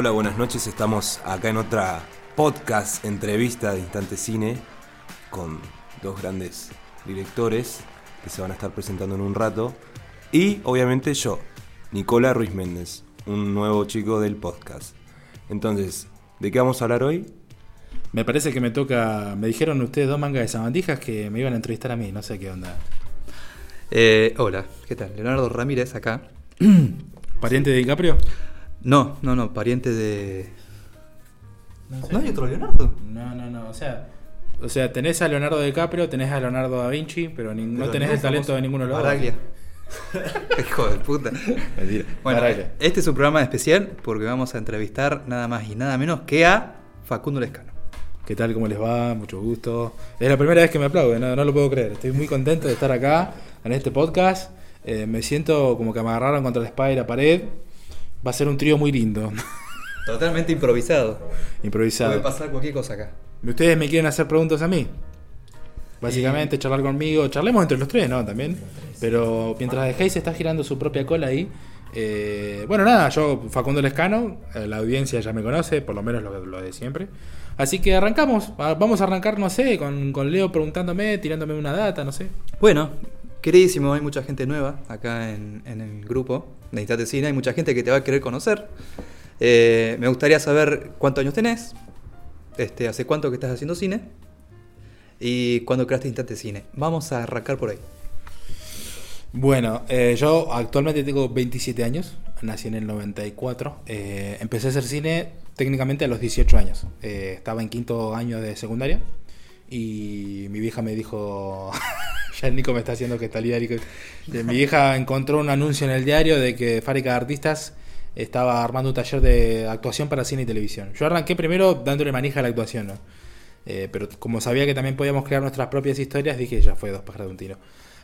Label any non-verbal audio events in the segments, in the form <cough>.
Hola, buenas noches. Estamos acá en otra podcast entrevista de Instante Cine con dos grandes directores que se van a estar presentando en un rato. Y obviamente yo, Nicola Ruiz Méndez, un nuevo chico del podcast. Entonces, ¿de qué vamos a hablar hoy? Me parece que me toca. Me dijeron ustedes dos mangas de sabandijas que me iban a entrevistar a mí, no sé qué onda. Eh, hola, ¿qué tal? Leonardo Ramírez acá. <clears throat> ¿Pariente de DiCaprio? No, no, no, pariente de. No, ¿No hay otro Leonardo? No, no, no. O sea, o sea, tenés a Leonardo DiCaprio, tenés a Leonardo da Vinci, pero ni- no tenés no el talento de ninguno de los dos. Baraglia. <laughs> Hijo de puta. Mentira. Bueno, Baraglia. este es un programa especial porque vamos a entrevistar nada más y nada menos que a Facundo Lescano. ¿Qué tal? ¿Cómo les va? Mucho gusto. Es la primera vez que me aplauden, no, no lo puedo creer. Estoy muy contento de estar acá en este podcast. Eh, me siento como que me agarraron contra la espada y la pared. Va a ser un trío muy lindo, Totalmente improvisado. improvisado. Puede pasar cualquier cosa acá. ¿Ustedes me quieren hacer preguntas a mí? Básicamente, charlar conmigo. Charlemos entre los tres, ¿no? También. Pero mientras dejéis está girando su propia cola ahí. eh, bueno, nada, yo, Facundo Lescano, eh, la audiencia ya me conoce, por lo menos lo, lo de siempre. Así que arrancamos. Vamos a arrancar, no sé, con, con Leo preguntándome, tirándome una data, no sé. Bueno, queridísimo, hay mucha gente nueva acá en, en el grupo Instante Cine. Hay mucha gente que te va a querer conocer. Eh, me gustaría saber cuántos años tenés, este, hace cuánto que estás haciendo cine y cuándo creaste Instante Cine. Vamos a arrancar por ahí. Bueno, eh, yo actualmente tengo 27 años, nací en el 94, eh, empecé a hacer cine técnicamente a los 18 años, Eh, estaba en quinto año de secundaria y mi vieja me dijo, <laughs> ya el Nico me está haciendo que está diario, mi vieja encontró un anuncio en el diario de que Fábrica de Artistas estaba armando un taller de actuación para cine y televisión. Yo arranqué primero dándole manija a la actuación, ¿no? Eh, pero como sabía que también podíamos crear nuestras propias historias, dije ya fue dos pájaros de un tiro.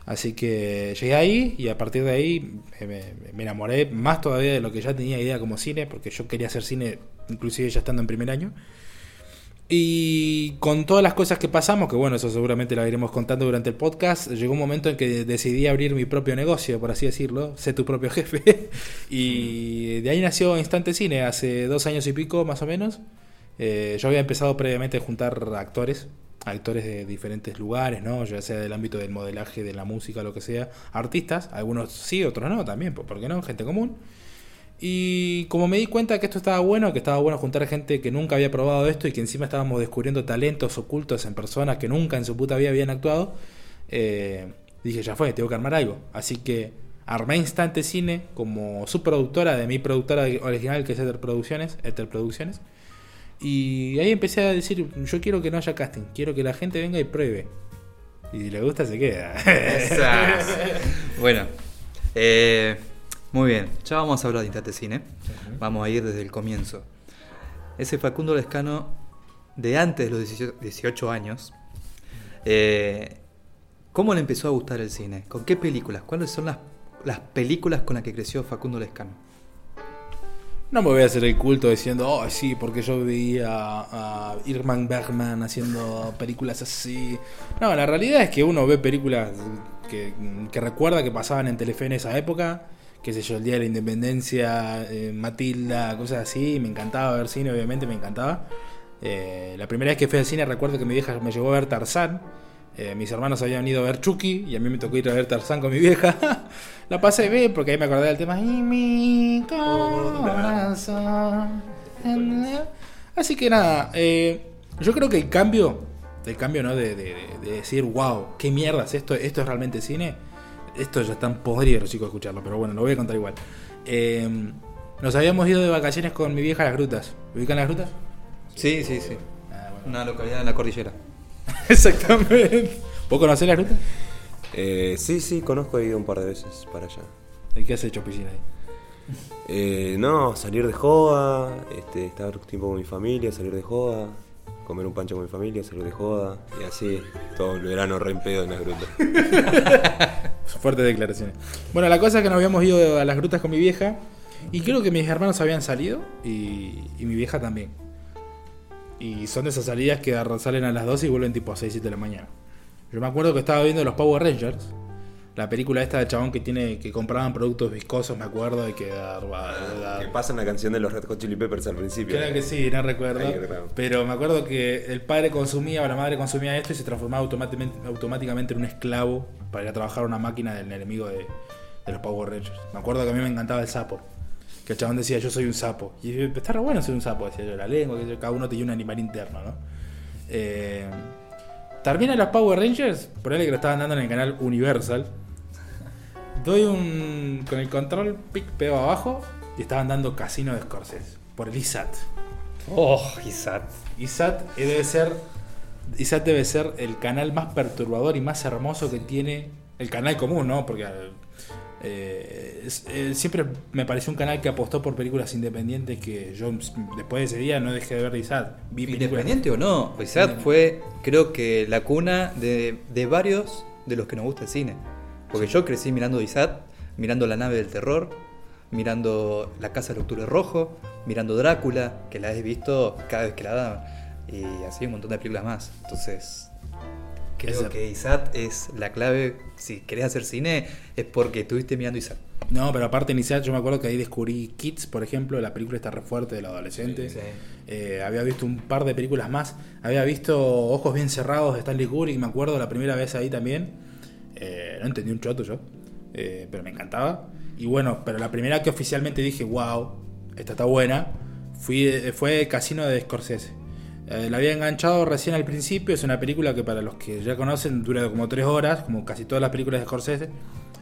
Así que llegué ahí y a partir de ahí me, me enamoré más todavía de lo que ya tenía idea como cine, porque yo quería hacer cine inclusive ya estando en primer año. Y con todas las cosas que pasamos, que bueno, eso seguramente lo iremos contando durante el podcast, llegó un momento en que decidí abrir mi propio negocio, por así decirlo, sé tu propio <laughs> jefe. y de ahí nació Instante Cine, hace dos años y pico más o menos. Eh, yo había empezado previamente a juntar actores, actores de diferentes lugares, ¿no? Ya sea del ámbito del modelaje, de la música, lo que sea, artistas, algunos sí, otros no, también, ¿por qué no? Gente común. Y como me di cuenta que esto estaba bueno, que estaba bueno juntar gente que nunca había probado esto y que encima estábamos descubriendo talentos ocultos en personas que nunca en su puta vida habían actuado, eh, dije, ya fue, tengo que armar algo. Así que armé Instante Cine como subproductora de mi productora original, que es Ether Producciones, Ether Producciones. Y ahí empecé a decir, yo quiero que no haya casting, quiero que la gente venga y pruebe. Y le gusta, se queda. <laughs> bueno, eh, muy bien, ya vamos a hablar de Instante Cine. Vamos a ir desde el comienzo. Ese Facundo Lescano de antes de los 18 18 años, eh, ¿cómo le empezó a gustar el cine? ¿Con qué películas? ¿Cuáles son las, las películas con las que creció Facundo Lescano? No me voy a hacer el culto diciendo, oh, sí, porque yo veía a, a Irman Bergman haciendo películas así. No, la realidad es que uno ve películas que, que recuerda que pasaban en Telefe en esa época, qué sé yo, el Día de la Independencia, eh, Matilda, cosas así. Me encantaba ver cine, obviamente, me encantaba. Eh, la primera vez que fui al cine recuerdo que mi vieja me llevó a ver Tarzán. Eh, mis hermanos habían ido a ver Chucky y a mí me tocó ir a ver Tarzán con mi vieja. <laughs> la pasé bien porque ahí me acordé del tema. Así que nada, yo creo que el cambio, el cambio ¿no? de, de- de decir, wow, qué mierda es esto, esto es realmente cine. Esto ya están podridos los chicos escucharlo, pero bueno, lo voy a contar igual. Eh, nos habíamos ido de vacaciones con mi vieja a las grutas. ¿Ubican las grutas? Sí, sí, sí. Ah, bueno. Una localidad en la cordillera. <laughs> Exactamente. ¿Vos conocés las grutas? Eh, sí, sí, conozco, he ido un par de veces para allá. ¿Y qué has hecho, piscina ahí? Eh, no, salir de joda, este, estar tiempo con mi familia, salir de joda, comer un pancho con mi familia, salir de joda, y así, todo el verano re en pedo en las grutas. <laughs> Fuertes declaraciones. Bueno, la cosa es que nos habíamos ido a las grutas con mi vieja. Y creo que mis hermanos habían salido. Y, y mi vieja también. Y son de esas salidas que salen a las 12 y vuelven tipo a 6, 7 de la mañana. Yo me acuerdo que estaba viendo los Power Rangers. La película esta del chabón que tiene que compraban productos viscosos, me acuerdo, de que dar, dar- Que pasa una canción de los Red Hot Chili Peppers al principio. Creo que sí, no recuerdo. Pero me acuerdo que el padre consumía o la madre consumía esto y se transformaba automáticamente, automáticamente en un esclavo para ir a trabajar a una máquina del enemigo de, de los Power Rangers. Me acuerdo que a mí me encantaba el sapo. Que el chabón decía, yo soy un sapo. Y está re bueno ser un sapo, decía yo, la lengua, que cada uno tenía un animal interno, ¿no? Eh, termina los Power Rangers, por ahí que lo estaban dando en el canal Universal. Doy un. con el control, pic, pego abajo y estaban dando Casino de Scorsese por el ISAT. Oh, Isat. ISAT debe ser. ISAT debe ser el canal más perturbador y más hermoso que tiene. El canal común, ¿no? Porque. eh, es- eh, siempre me pareció un canal que apostó por películas independientes que yo después de ese día no dejé de ver de ISAT. Vi películas- Independiente o no, Isat fue, creo que, la cuna de, de varios de los que nos gusta el cine. Porque yo crecí mirando Isat, mirando La nave del terror, mirando La casa del octubre rojo, mirando Drácula, que la he visto cada vez que la daban. Y así un montón de películas más. Entonces, creo Esa- que Isat es la clave. Si querés hacer cine, es porque estuviste mirando Isat. No, pero aparte en ISAT yo me acuerdo que ahí descubrí Kids, por ejemplo, la película está re fuerte del adolescente. Sí, sí. Eh, había visto un par de películas más. Había visto Ojos bien cerrados de Stanley Kubrick, me acuerdo la primera vez ahí también. Eh, no entendí un choto yo, eh, pero me encantaba. Y bueno, pero la primera que oficialmente dije, wow, esta está buena, eh, fue Casino de Scorsese. Eh, la había enganchado recién al principio, es una película que para los que ya conocen dura como tres horas, como casi todas las películas de Scorsese,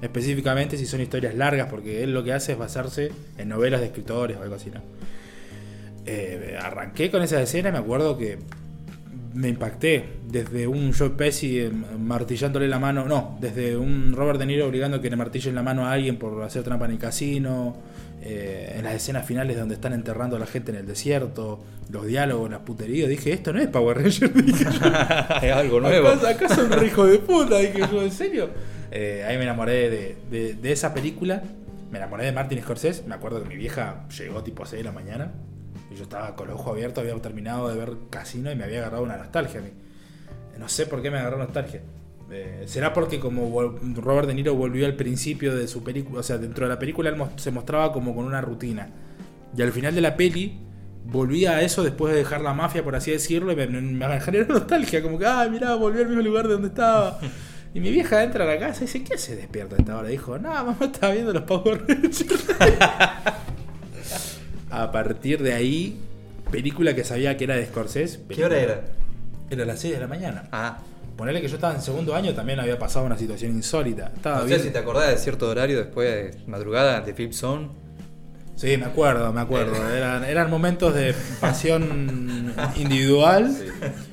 específicamente si son historias largas, porque él lo que hace es basarse en novelas de escritores o algo así, ¿no? Eh, arranqué con esa escena y me acuerdo que me impacté desde un Joe Pesci eh, martillándole la mano, no, desde un Robert De Niro obligando a que le martillen la mano a alguien por hacer trampa en el casino, eh, en las escenas finales donde están enterrando a la gente en el desierto, los diálogos, las puterías, dije, esto no es Power Rangers, <laughs> dije <laughs> es algo nuevo. ¿Acaso, acaso un hijo de puta? Dije yo, ¿en serio? Eh, ahí me enamoré de, de- de esa película. Me enamoré de Martin Scorsese. Me acuerdo que mi vieja llegó tipo 6 de la mañana. Yo estaba con los ojos abiertos, había terminado de ver Casino y me había agarrado una nostalgia a mí. No sé por qué me agarró nostalgia. Eh, ¿Será porque como Robert De Niro volvió al principio de su película, o sea, dentro de la película él se mostraba como con una rutina. Y al final de la peli volvía a eso después de dejar la mafia, por así decirlo, y me, me generó nostalgia, como que, ah, mirá, volvió al mismo lugar de donde estaba. Y mi vieja entra a la casa y dice, ¿qué se despierta a esta hora? Dijo, no, mamá estaba viendo los Power Rangers. <laughs> a partir de ahí, película que sabía que era de Scorsese. ¿Qué hora era? Era las 6 de la mañana. Ah, Ponerle que yo estaba en segundo año, también había pasado una situación insólita. Estaba no sé bien. si te acordás de cierto horario después de madrugada de Flip Zone. Sí, me acuerdo, me acuerdo. Eran, eran momentos de pasión individual.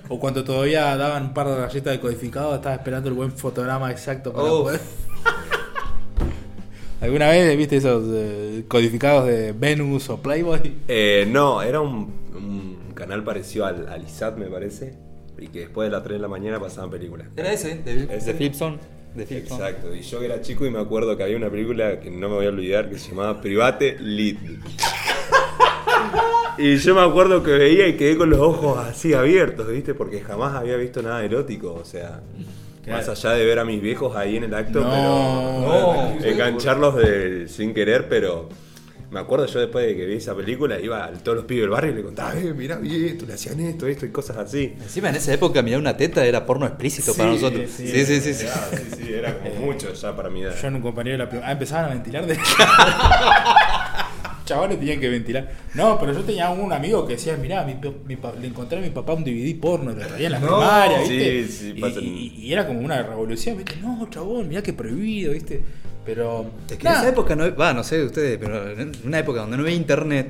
O cuando todavía daban un par de galletas de codificado, estaba esperando el buen fotograma exacto para poder. ¿Alguna vez viste esos eh, codificados de Venus o Playboy? Eh, no, era un, un canal parecido al, al ISAT, me parece. Y que después de las 3 de la mañana pasaban películas. Era ese, de, Ese. de Flip Zone. De. Exacto, y yo que era chico y me acuerdo que había una película que no me voy a olvidar que se llamaba Private Lead. Y yo me acuerdo que veía y quedé con los ojos así abiertos, ¿viste? Porque jamás había visto nada erótico, o sea, más allá de ver a mis viejos ahí en el acto, No. pero engancharlos de, sin querer, pero me acuerdo yo después de que vi esa película iba a todos los pibes del barrio y le contaba, eh, mirá, vi esto, le hacían esto, esto y cosas así. Encima en esa época mirar una teta era porno explícito para nosotros. sí, Sí, sí, sí. sí. Era, sí, sí, era como mucho ya para mi edad. Yo en un compañero de la Ah, empezaban a ventilar de. <laughs> Chavales tenían que ventilar. No, pero yo tenía un amigo que decía, mirá, mi, pa- mi le encontré a mi papá un DVD porno, lo traía en la No. primaria, ¿viste? Sí, sí, y, y- y era como una revolución, ¿viste? No, chabón, mirá que prohibido, ¿viste? Pero. Es que en esa época no, va, no sé de ustedes, pero en una época donde no había internet,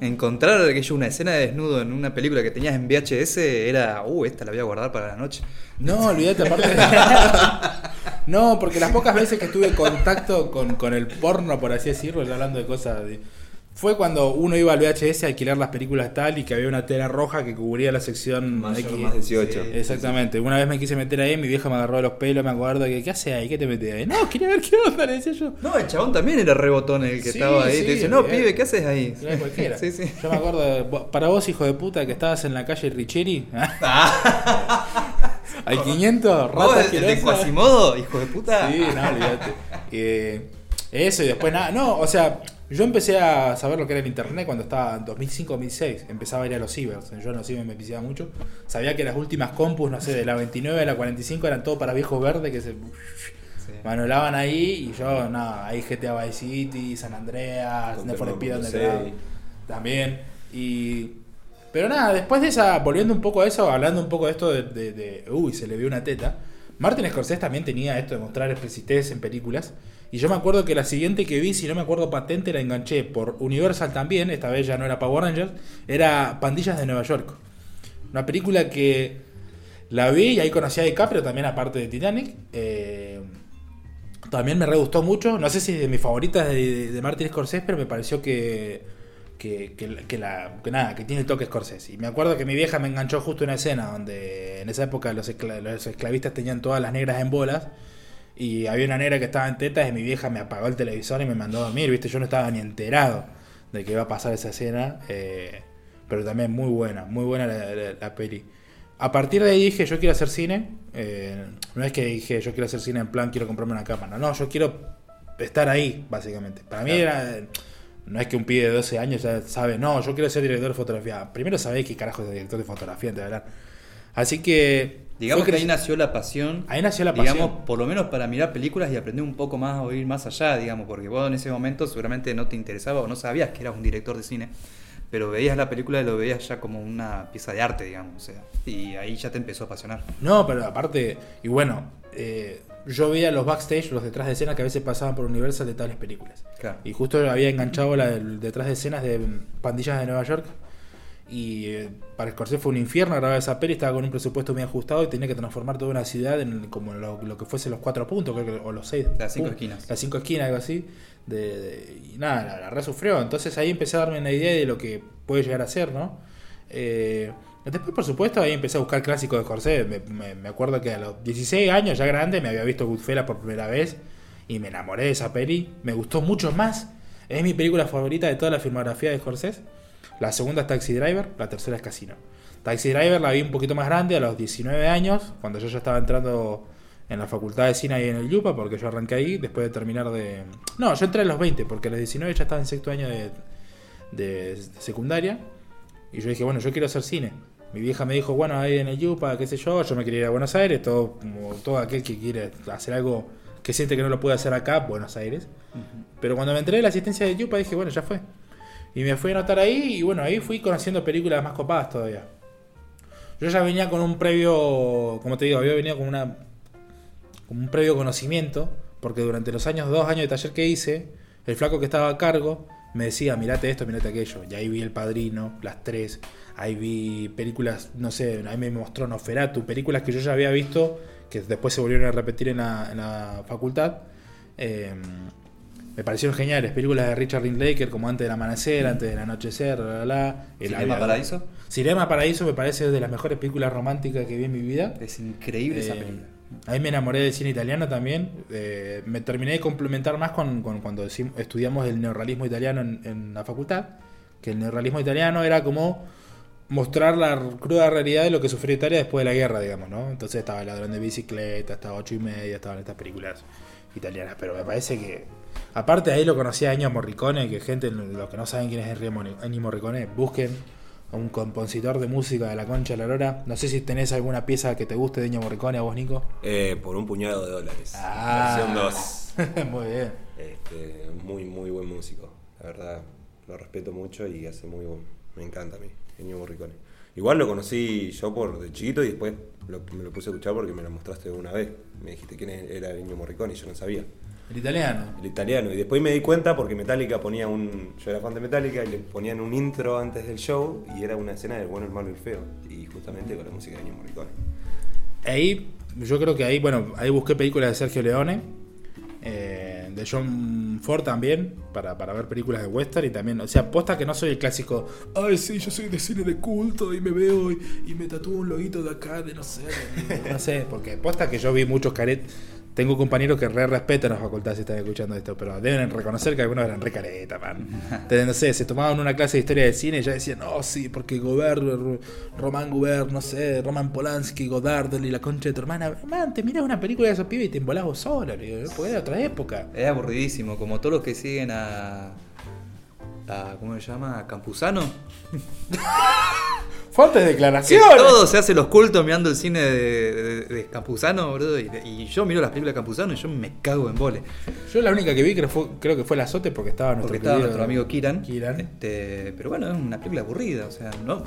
encontrar aquello, una escena de desnudo en una película que tenías en VHS era, uh, esta la voy a guardar para la noche. No, olvídate, aparte. <laughs> no, porque las pocas veces que tuve contacto con, con el porno, por así decirlo, hablando de cosas. de- Fue cuando uno iba al VHS a alquilar las películas tal y que había una tela roja que cubría la sección Mayor, X. más 18. Exactamente. Una vez me quise meter ahí, mi vieja me agarró de los pelos, me acuerdo que, ¿qué hace ahí? ¿Qué te metes ahí? No, quería ver qué onda, le decía yo. No, el chabón también era rebotón el que Sí, estaba ahí. te dice, no, bien. pibe, ¿qué haces ahí? Era cualquiera. <laughs> Sí, sí. Yo me acuerdo, para vos, hijo de puta, que estabas en la calle Richeri. <laughs> Al 500, ¿Vos, rata el de. Quasimodo, hijo de puta? Sí, no, olvídate. <laughs> Eh, eso y después nada. No, o sea, yo empecé a saber lo que era el internet cuando estaba en 2005-2006. Empezaba a ir a los cibers. Yo en los cibers me pisaba mucho. Sabía que las últimas compus, no sé, de la 29 a la 45 eran todo para viejos verdes que se Sí. manolaban ahí. Y yo, nada, ahí GTA Vice City, San Andreas, Need for Speed Moto Underground, 6. también. Y. Pero nada, después de esa, volviendo un poco a eso, hablando un poco de esto de, de- de, uy, se le vio una teta. Martin Scorsese también tenía esto de mostrar explicites en películas. Y yo me acuerdo que la siguiente que vi, si no me acuerdo patente, la enganché por Universal también. Esta vez ya no era Power Rangers, era Pandillas de Nueva York. Una película que la vi y ahí conocí a DiCaprio también, aparte de Titanic. Eh, también me re gustó mucho. No sé si es de mis favoritas de, de, de Martin Scorsese, pero me pareció que, que, que, la, que nada, que tiene el toque Scorsese. Y me acuerdo que mi vieja me enganchó justo una escena donde en esa época los esclavistas tenían todas las negras en bolas. Y había una negra que estaba en tetas y mi vieja me apagó el televisor y me mandó a dormir. Viste, yo no estaba ni enterado de que iba a pasar esa escena. eh, pero también muy buena, muy buena la, la- la peli. A partir de ahí dije, yo quiero hacer cine. eh, no es que dije, yo quiero hacer cine en plan, quiero comprarme una cámara. No, yo quiero estar ahí, básicamente. Para mí era... No es que un pibe de 12 años ya sabe, no, yo quiero ser director de fotografía. Primero sabés qué carajo es director de fotografía, de verdad. Así que... Digamos que ahí nació la pasión. Ahí nació la digamos, pasión. por lo menos para mirar películas y aprender un poco más o ir más allá, digamos, porque vos en ese momento seguramente no te interesaba o no sabías que eras un director de cine, pero veías la película y lo veías ya como una pieza de arte, digamos, o sea, y ahí ya te empezó a apasionar. No, pero aparte, y bueno, eh, yo veía los backstage, los detrás de escena que a veces pasaban por Universal de tales películas. Claro. Y justo había enganchado la del detrás de escenas de Pandillas de Nueva York. Y eh, para Scorsese fue un infierno grabar esa peli, estaba con un presupuesto muy ajustado y tenía que transformar toda una ciudad en como lo, lo que fuese los cuatro puntos, creo que, o los seis. Las cinco puntos, esquinas. Las cinco esquinas, algo así. De, de- y nada, la, la re sufrió. Entonces ahí empecé a darme una idea de lo que puede llegar a ser, ¿no? Eh, después, por supuesto, ahí empecé a buscar clásicos de Scorsese. Me, me- me acuerdo que a los 16 años, ya grande, me había visto Goodfellas por primera vez y me enamoré de esa peli. Me gustó mucho más. Es mi película favorita de toda la filmografía de Scorsese. La segunda es Taxi Driver, la tercera es Casino. Taxi Driver la vi un poquito más grande, a los 19 años, cuando yo ya estaba entrando en la facultad de cine ahí en el Yupa, porque yo arranqué ahí después de terminar de... No, yo entré a los 20, porque a los 19 ya estaba en sexto año de, de- de secundaria. Y yo dije, bueno, yo quiero hacer cine. Mi vieja me dijo, bueno, ahí en el Yupa, qué sé yo, yo me quería ir a Buenos Aires, todo, como todo aquel que quiere hacer algo que siente que no lo puede hacer acá, Buenos Aires. Pero cuando me enteré de la asistencia de Yupa dije, bueno, ya fue. Y me fui a anotar ahí y bueno, ahí fui conociendo películas más copadas todavía. Yo ya venía con un previo, como te digo, había venido con una con un previo conocimiento, porque durante los años, dos años de taller que hice, el flaco que estaba a cargo me decía, mirate esto, mirate aquello. Y ahí vi El Padrino, las tres, ahí vi películas, no sé, ahí me mostró Noferatu, películas que yo ya había visto, que después se volvieron a repetir en la, en la facultad. Eh, me parecieron geniales, películas de Richard Linklater como Antes del Amanecer, Antes del Anochecer, la, la, la, El ¿Cinema. Paraíso? Cinema Paraíso me parece de las mejores películas románticas que vi en mi vida. Es increíble esa Eh, película. Ahí me enamoré del cine italiano también. Eh, me terminé de complementar más con, con cuando estudiamos el neorrealismo italiano en, en la facultad. Que el neorrealismo italiano era como mostrar la cruda realidad de lo que sufrió Italia después de la guerra, digamos, ¿no? Entonces estaba El ladrón de bicicleta, estaba ocho y media, estaban estas películas italianas. Pero me parece que. Aparte ahí lo conocía a Ennio Morricone, que gente, los que no saben quién es Ennio Morricone, busquen a un compositor de música de la concha de la lora. No sé si tenés alguna pieza que te guste de Ennio Morricone a vos, Nico. Eh, por un puñado de dólares. Ah. Versión 2. <laughs> Muy bien. Este, muy, muy buen músico. La verdad, lo respeto mucho y hace muy buen. Me encanta a mí, Ennio Morricone. Igual lo conocí yo por de chiquito y después lo- me lo puse a escuchar porque me lo mostraste una vez. Me dijiste quién era Ennio Morricone y yo no sabía. El italiano. El italiano. Y después me di cuenta porque Metallica ponía un. Yo era fan de Metallica y le ponían un intro antes del show y era una escena del bueno, el malo y el feo. Y justamente con la música de Ennio Morricone. Ahí, yo creo que ahí, bueno, ahí busqué películas de Sergio Leone, eh, de John Ford también, para, para ver películas de western y también, o sea, posta que no soy el clásico, ay, sí, yo soy de cine de culto y me veo y, me tatúo un loguito de acá, de no sé, no sé, porque posta que yo vi muchos caretas, Tengo compañeros que re respetan la facultad si están escuchando esto, pero deben reconocer que algunos eran re careta, man. <laughs> Entonces, no sé, se tomaban una clase de historia del cine y ya decían, no, sí, porque Gobert, Román Gobert, no sé, Roman Polanski, Godard y la concha de tu hermana. Man, te miras una película de esos pibes y te embolás vos solo, digo, porque era otra época. Es aburridísimo, como todos los que siguen a. a ¿Cómo se llama? A Campuzano. <laughs> Fuertes Que declaraciones. todo se hace los cultos mirando el cine de, de- de Campuzano, boludo. Y, y yo miro las películas de Campuzano y yo me cago en vole. Yo la única que vi creo, fue, creo que fue La Azote porque estaba nuestro Porque estaba nuestro amigo Kiran. Kiran. Este, pero bueno, es una película aburrida. O sea, no.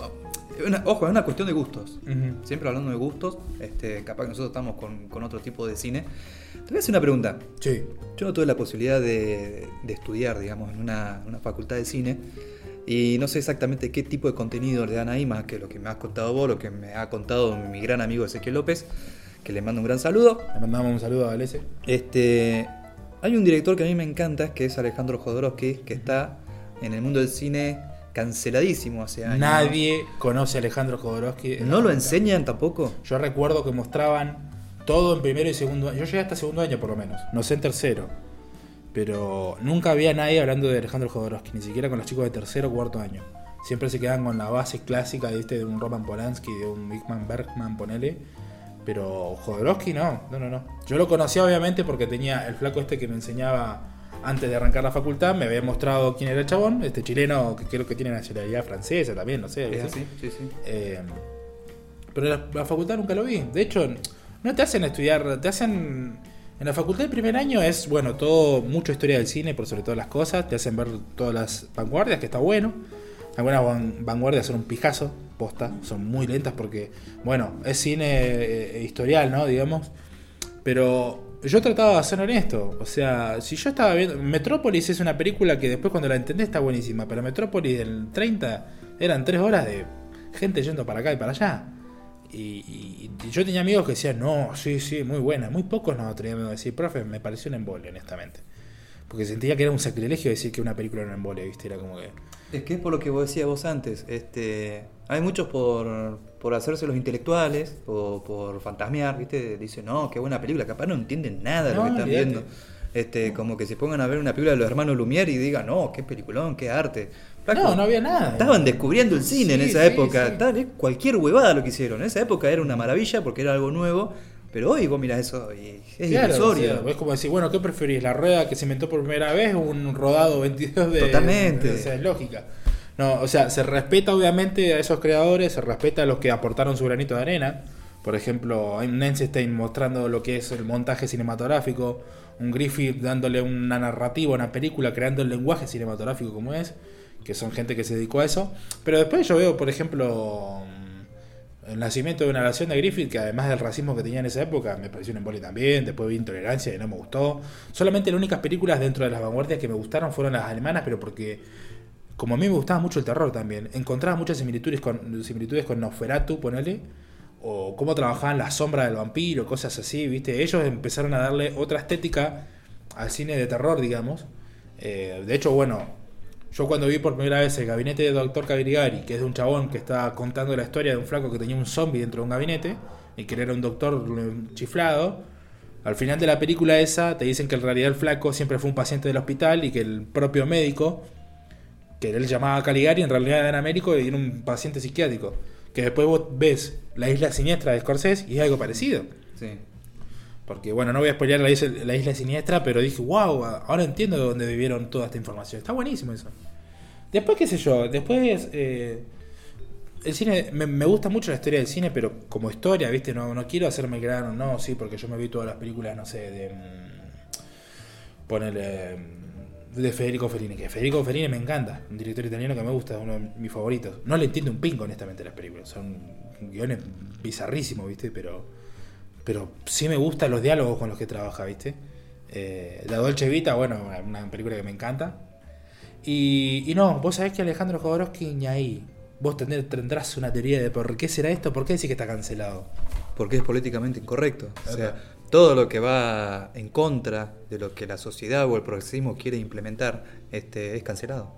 es una- ojo, es una cuestión de gustos. Siempre hablando de gustos, este, capaz que nosotros estamos con, con otro tipo de cine. Te voy a hacer una pregunta. Sí. Yo no tuve la posibilidad de, de estudiar, digamos, en una, una facultad de cine. Y no sé exactamente qué tipo de contenido le dan ahí, más que lo que me has contado vos, lo que me ha contado mi gran amigo Ezequiel López, que le mando un gran saludo. Le mandamos un saludo a Valese. Este, hay un director que a mí me encanta, que es Alejandro Jodorowsky, que está en el mundo del cine canceladísimo hace años. Nadie conoce a Alejandro Jodorowsky. ¿No lo enseñan tampoco? Yo recuerdo que mostraban todo en primero y segundo año. Yo llegué hasta segundo año por lo menos, no sé en tercero. Pero nunca había nadie hablando de Alejandro Jodorowsky, ni siquiera con los chicos de tercero o cuarto año. Siempre se quedan con la base clásica ¿viste? de un Roman Polanski, de un Bigman Bergman, ponele. Pero Jodorowsky no, no, no, no. Yo lo conocía obviamente porque tenía el flaco este que me enseñaba antes de arrancar la facultad, me había mostrado quién era el chabón, este chileno que creo que tiene nacionalidad francesa también, no sé. Es sí, sí. Eh, pero la, la facultad nunca lo vi. De hecho, no te hacen estudiar, te hacen... En la facultad del primer año es, bueno, todo, mucha historia del cine por sobre todas las cosas. Te hacen ver todas las vanguardias, que está bueno. Algunas van- vanguardias son un pijazo, posta, son muy lentas porque, bueno, es cine eh, historial, ¿no? Digamos. Pero yo trataba de ser honesto. O sea, si yo estaba viendo. Metrópolis es una película que después cuando la entendés está buenísima. Pero Metrópolis del 30 eran tres horas de gente yendo para acá y para allá. Y- y yo tenía amigos que decían, no, sí, sí, muy buena. Muy pocos no tenían amigos que decir, profe, me pareció un embole, honestamente. Porque sentía que era un sacrilegio decir que una película era un embole, ¿viste? Era como que. Es que es por lo que vos decías vos antes. Este, hay muchos por, por hacerse los intelectuales o por fantasmear, ¿viste? Dicen, no, qué buena película. Capaz no entienden nada de lo que están viendo. Este, como que se pongan a ver una película de los hermanos Lumière y digan, no, qué peliculón, qué arte. Flaco, No, no había nada. Estaban descubriendo el cine en esa sí, época. sí. Tal, es cualquier huevada lo que hicieron. En esa época era una maravilla porque era algo nuevo. Pero hoy vos mirás eso y es Claro, o sea, es como decir, bueno, ¿qué preferís? ¿La rueda que se inventó por primera vez o un rodado 22 de... Totalmente. O sea, es lógica. No, o sea, se respeta obviamente a esos creadores, se respeta a los que aportaron su granito de arena. Por ejemplo, Einstein mostrando lo que es el montaje cinematográfico, un Griffith dándole una narrativa, una película, creando el lenguaje cinematográfico como es, que son gente que se dedicó a eso. Pero después yo veo, por ejemplo, el nacimiento de una nación de Griffith, que además del racismo que tenía en esa época, me pareció un embole también. Después vi Intolerancia y no me gustó. Solamente las únicas películas dentro de las vanguardias que me gustaron fueron las alemanas, pero porque, como a mí me gustaba mucho el terror también, encontraba muchas similitudes con, similitudes con Nosferatu, ponele, o cómo trabajaban la sombra del vampiro, cosas así, ¿viste? Ellos empezaron a darle otra estética al cine de terror, digamos. Eh, de hecho, bueno, yo cuando vi por primera vez el gabinete de Doctor Caligari, que es de un chabón que está contando la historia de un flaco que tenía un zombie dentro de un gabinete y que era un doctor chiflado, al final de la película esa te dicen que en realidad el flaco siempre fue un paciente del hospital y que el propio médico, que él llamaba Caligari, en realidad era médico y era un paciente psiquiátrico. Que después vos ves La Isla Siniestra de Scorsese y es algo parecido. Sí. Porque, bueno, no voy a spoilear la isla, la isla siniestra, pero dije, wow, ahora entiendo de dónde vivieron toda esta información. Está buenísimo eso. Después, qué sé yo, después. eh, el cine, me, me gusta mucho la historia del cine, pero como historia, ¿viste? No, no quiero hacerme grano, no, sí, porque yo me vi todas las películas, no sé, de. mm, Ponele. mm, De Federico Fellini, que Federico Fellini me encanta, un director italiano que me gusta, es uno de mis favoritos. No le entiendo un pingo, honestamente, las películas. Son guiones bizarrísimos, ¿viste? Pero pero sí me gustan los diálogos con los que trabaja, ¿viste? Eh, la Dolce Vita, bueno, una película que me encanta. Y, y no, vos sabés que Alejandro Jodorowsky ni ahí. Vos tendrás una teoría de por qué será esto, por qué decís que está cancelado. Porque es políticamente incorrecto. O sea, todo lo que va en contra de lo que la sociedad o el progresismo quiere implementar este, es cancelado.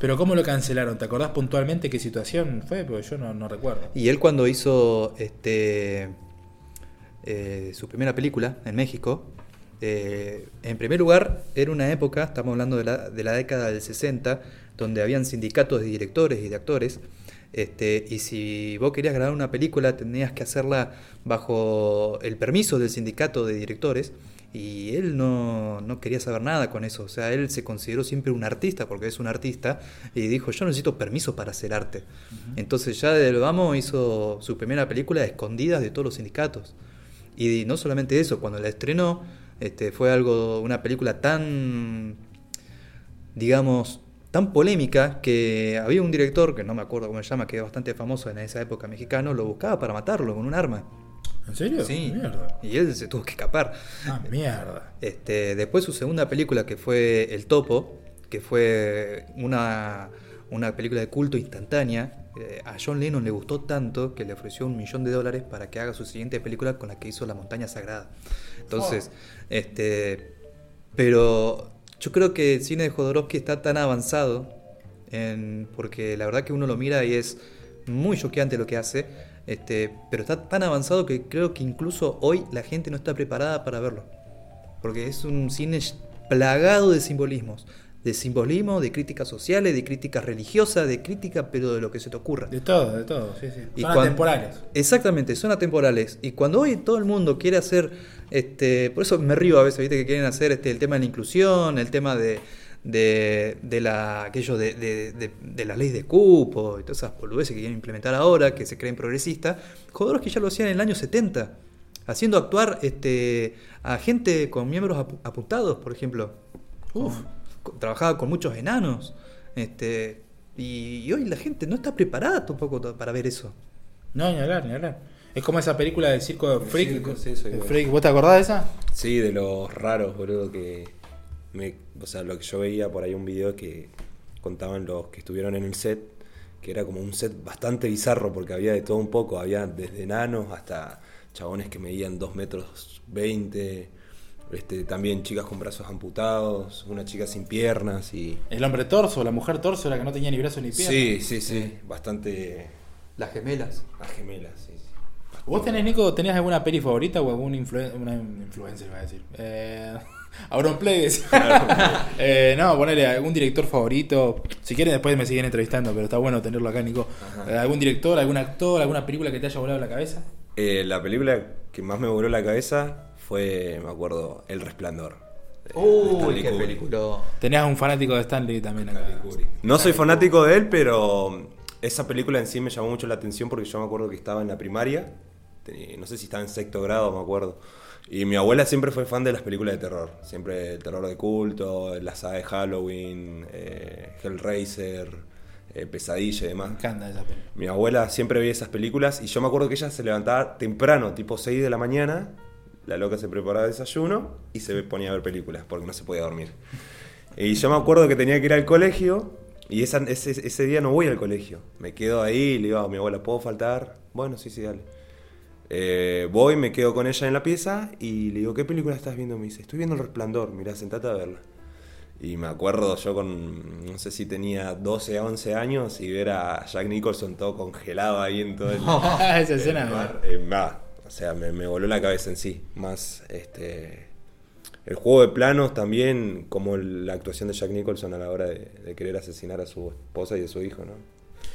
Pero ¿cómo lo cancelaron? ¿Te acordás puntualmente qué situación fue? Porque yo no, no recuerdo. Y él cuando hizo este eh, su primera película en México. Eh, en primer lugar, era una época, estamos hablando de la, de la década del 60, donde habían sindicatos de directores y de actores. Este, y si vos querías grabar una película, tenías que hacerla bajo el permiso del sindicato de directores. Y él no, no, quería saber nada con eso. O sea, él se consideró siempre un artista, porque es un artista, y dijo, yo necesito permiso para hacer arte. Entonces ya de lo vamos hizo su primera película escondidas de todos los sindicatos. Y no solamente eso, cuando la estrenó, este, fue algo, una película tan, digamos, tan polémica que había un director, que no me acuerdo cómo se llama, que es bastante famoso en esa época mexicano, lo buscaba para matarlo con un arma. ¿En serio? Sí. Mierda. Y él se tuvo que escapar. Ah, mierda. Este, después su segunda película, que fue El Topo, que fue una, una película de culto instantánea, eh, a John Lennon le gustó tanto que le ofreció un millón de dólares para que haga su siguiente película con la que hizo La Montaña Sagrada. Entonces, oh. este, pero yo creo que el cine de Jodorowsky está tan avanzado, en, porque la verdad que uno lo mira y es muy choqueante lo que hace, este, pero está tan avanzado que creo que incluso hoy la gente no está preparada para verlo. Porque es un cine plagado de simbolismos. De simbolismo, de críticas sociales, de críticas religiosas, de crítica, pero de lo que se te ocurra. De todo, de todo, sí, sí. son atemporales. Exactamente, son atemporales. Y cuando hoy todo el mundo quiere hacer, este, por eso me río a veces, viste, que quieren hacer este, el tema de la inclusión, el tema de, de, de la, aquello de, de, de, la ley de cupo y todas esas boludeces que quieren implementar ahora, que se creen progresistas, que ya lo hacían en el año 70, haciendo actuar este, a gente con miembros apuntados, por ejemplo. Uf, trabajaba con muchos enanos. Este, y, hoy la gente no está preparada tampoco para ver eso. No, ni hablar, ni hablar. Es como esa película del circo de Freak. Freak. ¿Vos te acordás de esa? Sí, de los raros, boludo, que o sea, lo que yo veía por ahí un video que contaban los que estuvieron en el set, que era como un set bastante bizarro porque había de todo un poco, había desde enanos hasta chabones que medían 2 metros 20, este, también chicas con brazos amputados, una chica sin piernas y... El hombre torso, la mujer torso, la que no tenía ni brazos ni piernas. Sí, sí, sí, bastante... Las gemelas. Las gemelas, sí. ¿Vos tenés, Nico, tenías alguna peli favorita o algún una influencer, va a decir? Eh... <laughs> Auronplay. <laughs> eh, no, ponerle algún director favorito. Si quieren, después me siguen entrevistando, pero está bueno tenerlo acá, Nico. Eh, ¿Algún director, algún actor, alguna película que te haya volado la cabeza? Eh, la película que más me voló la cabeza fue, me acuerdo, El Resplandor. Uy, qué película. Tenías un fanático de Stanley también acá. No soy fanático de él, pero esa película en sí me llamó mucho la atención porque yo me acuerdo que estaba en la primaria. No sé si estaba en sexto grado, me acuerdo y mi abuela siempre fue fan de las películas de terror. Siempre el terror de culto, la saga de Halloween, eh, Hellraiser, eh, Pesadilla y demás. Me encanta esa película. Mi abuela siempre veía esas películas y yo me acuerdo que ella se levantaba temprano, tipo 6 de la mañana. La loca se preparaba desayuno y se ponía a ver películas porque no se podía dormir. Y yo me acuerdo que tenía que ir al colegio y ese, ese, día no voy al colegio. Me quedo ahí y le digo a mi abuela, ¿puedo faltar? Bueno, sí, sí, dale. Eh, voy, me quedo con ella en la pieza y le digo, ¿qué película estás viendo? Me dice, estoy viendo El Resplandor, mira, sentate a verla. Y me acuerdo yo con, no sé si tenía 12 a 11 años y ver a Jack Nicholson todo congelado ahí en todo el... <laughs> Esa escena. Eh, o sea, me, voló la cabeza en sí. Más este el juego de planos también, como la actuación de Jack Nicholson a la hora de, de querer asesinar a su esposa y a su hijo, ¿no?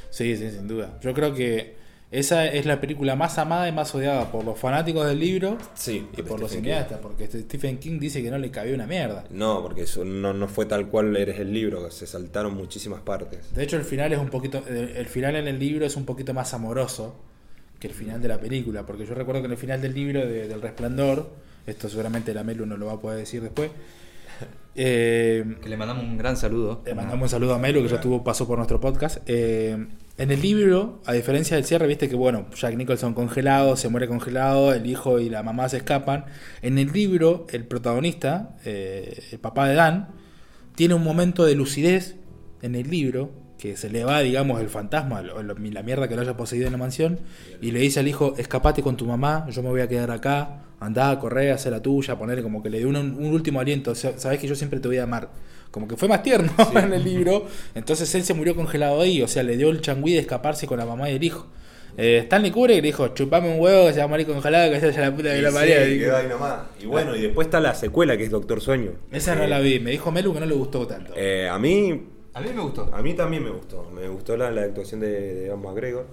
Sí, sí, sin duda. Yo creo que esa es la película más amada y más odiada por los fanáticos del libro sí, y por los cineastas, porque Stephen King dice que no le cabía una mierda. No, porque eso no, no fue tal cual eres el libro, se saltaron muchísimas partes. De hecho, el final es un poquito, el final en el libro es un poquito más amoroso que el final de la película, porque yo recuerdo que en el final del libro de, del Resplandor, esto seguramente la Melu no lo va a poder decir después. <laughs> Eh, que le mandamos un gran saludo. Le mandamos un saludo a Melu, que ya tuvo paso por nuestro podcast. Eh, en el libro, a diferencia del cierre, viste que bueno, Jack Nicholson congelado, se muere congelado, el hijo y la mamá se escapan. En el libro, el protagonista, eh, el papá de Dan, tiene un momento de lucidez en el libro, que se le va, digamos, el fantasma, la mierda que lo haya poseído en la mansión, y le dice al hijo, escapate con tu mamá, yo me voy a quedar acá, andá, corre, hacer la tuya, ponerle como que le dio un, un último aliento, sabes que yo siempre te voy a amar como que fue más tierno <laughs> en el libro. Entonces él se murió congelado ahí, o sea, le dio el changüí de escaparse con la mamá y el hijo. Eh, Stanley Kubrick dijo, chupame un huevo que se va a morir congelado, que se vaya la puta de Y la sí, María. quedó ahí nomás. Y bueno, y después está la secuela que es Doctor Sueño. Esa no la vi, me dijo Melu que no le gustó tanto. Eh, a mí A mí me gustó. a mí también me gustó. Me gustó la, la actuación de, de Ewan McGregor.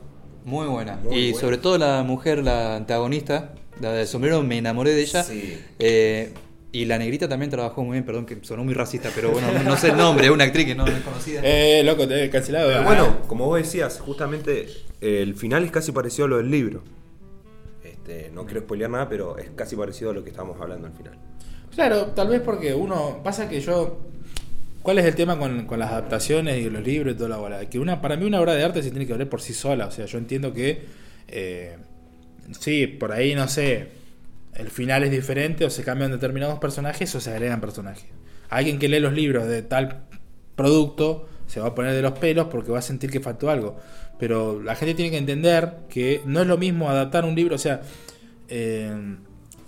Muy buena. Muy y buena. sobre todo la mujer, la antagonista, la del sombrero, me enamoré de ella. Sí. Eh, y la negrita también trabajó muy bien, perdón que sonó muy racista, pero bueno, no, no sé el nombre, es una actriz que no es conocida. Eh, loco, te he cancelado. Pero Ah. bueno, como vos decías, justamente eh, el final es casi parecido a lo del libro. Este, no quiero spoilear nada, pero es casi parecido a lo que estábamos hablando al final. Claro, tal vez porque uno. Pasa que yo. ¿Cuál es el tema con, con las adaptaciones y los libros y toda la bola? Que una, para mí una obra de arte se tiene que ver por sí sola. O sea, yo entiendo que. eh, sí, por ahí no sé. El final es diferente, o se cambian determinados personajes o se agregan personajes. Alguien que lee los libros de tal producto se va a poner de los pelos porque va a sentir que faltó algo. Pero la gente tiene que entender que no es lo mismo adaptar un libro, o sea, eh,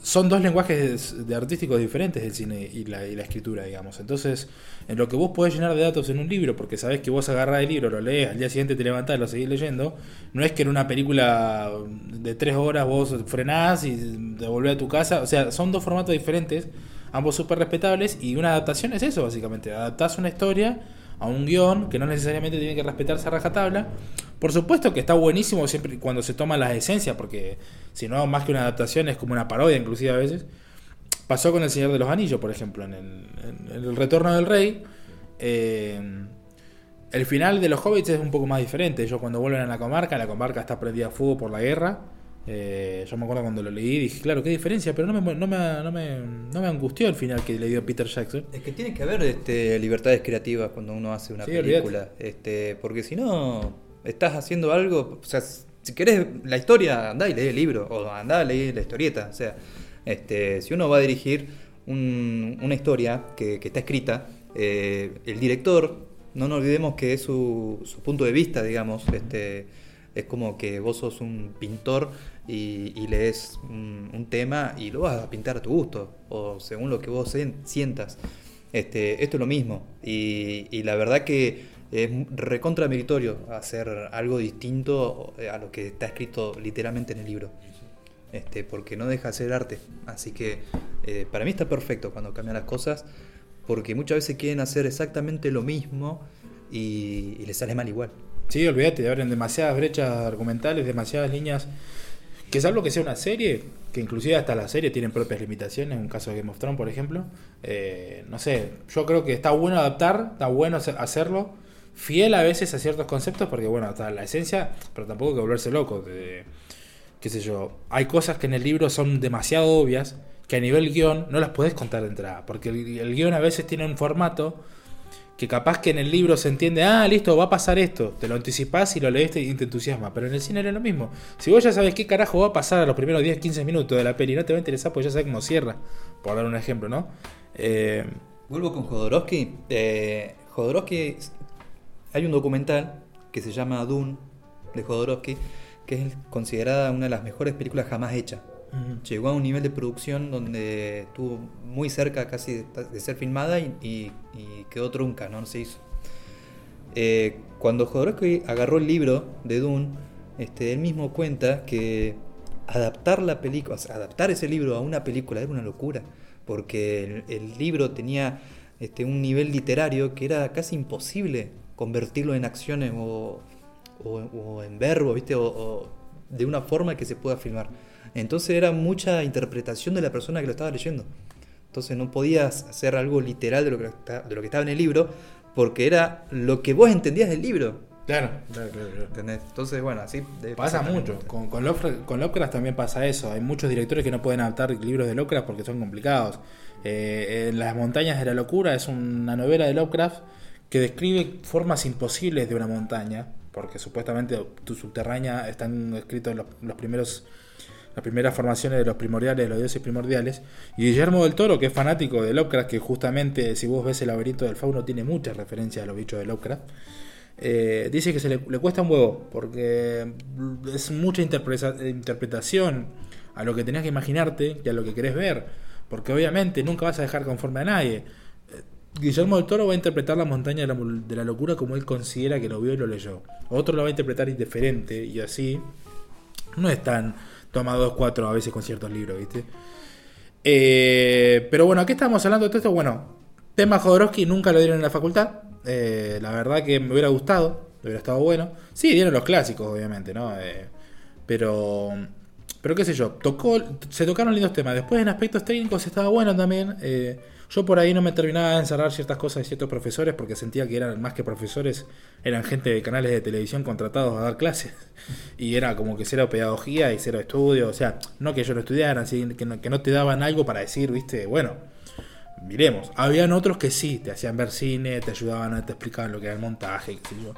son dos lenguajes de artísticos diferentes el cine y la, escritura, digamos. Entonces, en lo que vos podés llenar de datos en un libro, porque sabés que vos agarrás el libro, lo lees, al día siguiente te levantás lo seguís leyendo, no es que en una película de tres horas vos frenás y te volvés a tu casa. O sea, son dos formatos diferentes, ambos súper respetables, y una adaptación es eso, básicamente. Adaptás una historia a un guion que no necesariamente tiene que respetarse a rajatabla. Por supuesto que está buenísimo siempre cuando se toman las esencias, porque si no, más que una adaptación es como una parodia, inclusive a veces. Pasó con El Señor de los Anillos, por ejemplo, en el, en el Retorno del Rey. eh, el final de los hobbits es un poco más diferente. Ellos cuando vuelven a la comarca, la comarca está prendida a fuego por la guerra. Eh, yo me acuerdo cuando lo leí, dije, claro, qué diferencia, pero no me, no me, no me, no me angustió el final que le dio Peter Jackson. Es que tiene que haber este, libertades creativas cuando uno hace una Sí, película. Este, porque si no, estás haciendo algo. O sea, si querés la historia, andá y lee el libro. O andá y lee la historieta. O sea, este, si uno va a dirigir un- una historia que, que está escrita, eh, el director, no nos olvidemos que es su, su punto de vista, digamos. Este, es como que vos sos un pintor y, y lees un, un tema y lo vas a pintar a tu gusto, o según lo que vos sien- sientas. Este, esto es lo mismo. Y, y la verdad que es recontra meritorio hacer algo distinto a lo que está escrito literalmente en el libro. Este, porque no deja de ser arte. Así que eh, para mí está perfecto cuando cambian las cosas, porque muchas veces quieren hacer exactamente lo mismo y, y les sale mal igual. Sí, olvídate, abren demasiadas brechas argumentales, demasiadas líneas. Que salvo que sea una serie, que inclusive hasta la serie tienen propias limitaciones, en un caso de Game of Thrones, por ejemplo. eh, no sé, yo creo que está bueno adaptar, está bueno hacer- hacerlo, fiel a veces a ciertos conceptos, porque bueno, está la esencia, pero tampoco hay que volverse loco. de- qué sé yo, hay cosas que en el libro son demasiado obvias, que a nivel guion no las podés contar de entrada, porque el, el guion a veces tiene un formato que capaz que en el libro se entiende, ah, listo, va a pasar esto, te lo anticipás y lo lees y te entusiasma, pero en el cine era lo mismo. Si vos ya sabes qué carajo va a pasar a los primeros 10, 15 minutos de la peli, no te va a interesar porque ya sabes cómo cierra, por dar un ejemplo, ¿no? Eh, Vuelvo con Jodorowsky. Eh, Jodorowsky, hay un documental que se llama Dune de Jodorowsky, que es considerada una de las mejores películas jamás hechas. Llegó a un nivel de producción donde estuvo muy cerca casi de, de ser filmada y, y- y quedó trunca, no, No se hizo. Eh, cuando Jodorowsky agarró el libro de Dune, este, él mismo cuenta que adaptar la película, o sea, adaptar ese libro a una película era una locura, porque el, el libro tenía este, un nivel literario que era casi imposible convertirlo en acciones o, o- o en verbos, ¿viste? O, o de una forma que se pueda filmar. Entonces era mucha interpretación de la persona que lo estaba leyendo. Entonces no podías hacer algo literal de lo que, está- de lo que estaba en el libro, porque era lo que vos entendías del libro. claro, claro, claro, claro. ¿Entendés? Entonces, bueno, así Pasa mucho. Con, con, Lovecraft, con Lovecraft también pasa eso. Hay muchos directores que no pueden adaptar libros de Lovecraft porque son complicados. Eh, en Las montañas de la locura es una novela de Lovecraft que describe formas imposibles de una montaña, porque supuestamente tu subterránea están escritos los, los primeros las primeras formaciones de los primordiales, de los dioses primordiales. Y Guillermo del Toro, que es fanático de Lovecraft, que justamente si vos ves el laberinto del fauno tiene muchas referencias a los bichos de Lovecraft. Eh, dice que se le, cuesta un huevo, porque es mucha interpreta- interpretación a lo que tenés que imaginarte y a lo que querés ver, porque obviamente nunca vas a dejar conforme a nadie. Eh, Guillermo del Toro va a interpretar la montaña de la, de la locura como él considera que lo vio y lo leyó. Otro lo va a interpretar indiferente y así. no es tan toma 2-4 a veces con ciertos libros, ¿viste? Eh, pero bueno, ¿qué estamos hablando de todo esto? Bueno, tema Jodorowsky nunca lo dieron en la facultad. Eh, la verdad que me hubiera gustado, hubiera estado bueno. Sí, dieron los clásicos, obviamente, ¿no? Eh, pero, pero qué sé yo, tocó, se tocaron lindos temas. Después en aspectos técnicos estaba bueno también. Eh, yo por ahí no me terminaba de encerrar ciertas cosas de ciertos profesores porque sentía que eran más que profesores, eran gente de canales de televisión contratados a dar clases. Y era como que cero pedagogía y cero estudio. O sea, no que yo lo estudiara, sino que no, que no te daban algo para decir, viste, bueno, miremos. Habían otros que sí, te hacían ver cine, te ayudaban, te explicaban lo que era el montaje, qué sé yo.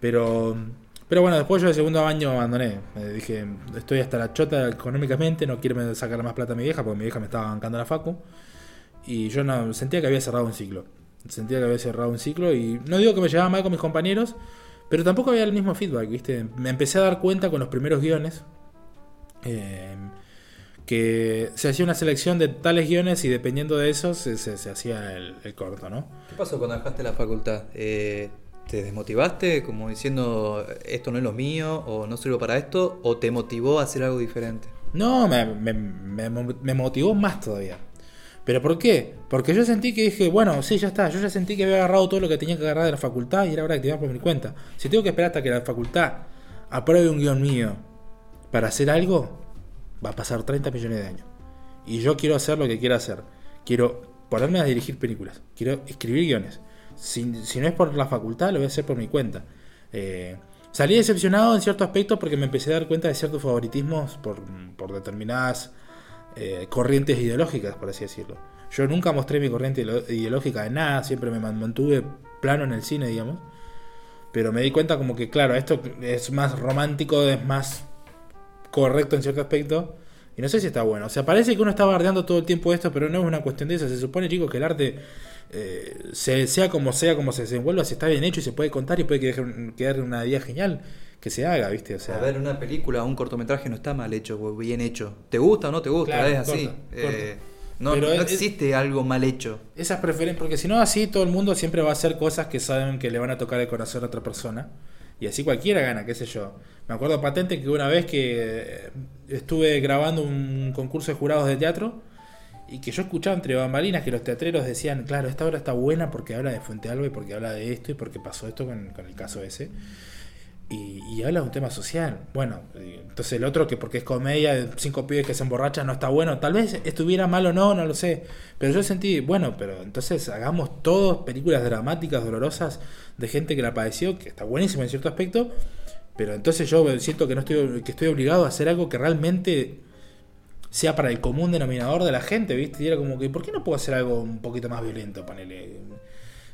Pero, pero bueno, después yo de segundo año abandoné. Me dije, estoy hasta la chota económicamente, no quiero sacar más plata a mi vieja porque mi vieja me estaba bancando la facu. Y yo no sentía que había cerrado un ciclo. Sentía que había cerrado un ciclo y no digo que me llevaba mal con mis compañeros, pero tampoco había el mismo feedback, ¿viste? Me empecé a dar cuenta con los primeros guiones eh, que se hacía una selección de tales guiones y dependiendo de eso se, se- se hacía el, el corto, ¿no? ¿Qué pasó cuando dejaste la facultad? Eh, ¿Te desmotivaste como diciendo esto no es lo mío o no sirvo para esto? ¿O te motivó a hacer algo diferente? No, me, me- me- me motivó más todavía. ¿Pero por qué? Porque yo sentí que dije, bueno, sí, ya está. Yo ya sentí que había agarrado todo lo que tenía que agarrar de la facultad y era hora de activar por mi cuenta. Si tengo que esperar hasta que la facultad apruebe un guion mío para hacer algo, va a pasar 30 millones de años. Y yo quiero hacer lo que quiero hacer. Quiero ponerme a dirigir películas. Quiero escribir guiones. Si, no es por la facultad, lo voy a hacer por mi cuenta. Eh, salí decepcionado en cierto aspecto porque me empecé a dar cuenta de ciertos favoritismos por, por determinadas eh, corrientes ideológicas, por así decirlo. Yo nunca mostré mi corriente ideológica de nada, siempre me man- mantuve plano en el cine, digamos. Pero me di cuenta como que, claro, esto es más romántico, es más correcto en cierto aspecto. Y no sé si está bueno. O sea, parece que uno está bardeando todo el tiempo esto, pero no es una cuestión de eso. Se supone, chicos, que el arte, eh, se- sea como sea, como se desenvuelva, si está bien hecho y se puede contar y puede quedar una idea genial, que se haga, ¿viste? O sea, a ver, una película, un cortometraje no está mal hecho bien hecho. ¿Te gusta o no te gusta? Claro, es así. corta, Eh, no, no es- existe algo mal hecho. Esas preferencias, porque si no así todo el mundo siempre va a hacer cosas que saben que le van a tocar el corazón a otra persona. Y así cualquiera gana, qué sé yo. Me acuerdo patente que una vez que eh, estuve grabando un concurso de jurados de teatro y que yo escuchaba entre bambalinas que los teatreros decían, claro, esta obra está buena porque habla de Fuente Alba y porque habla de esto y porque pasó esto con, con el caso ese. Y, y habla de un tema social. Bueno, entonces el otro que porque es comedia cinco pibes que se emborrachan no está bueno. Tal vez estuviera mal o no, no lo sé. Pero yo sentí, bueno, pero entonces hagamos todos películas dramáticas, dolorosas, de gente que la padeció, que está buenísimo en cierto aspecto. Pero entonces yo siento que no estoy, que estoy obligado a hacer algo que realmente sea para el común denominador de la gente, ¿viste? Y era como que, ¿por qué no puedo hacer algo un poquito más violento? Ponele.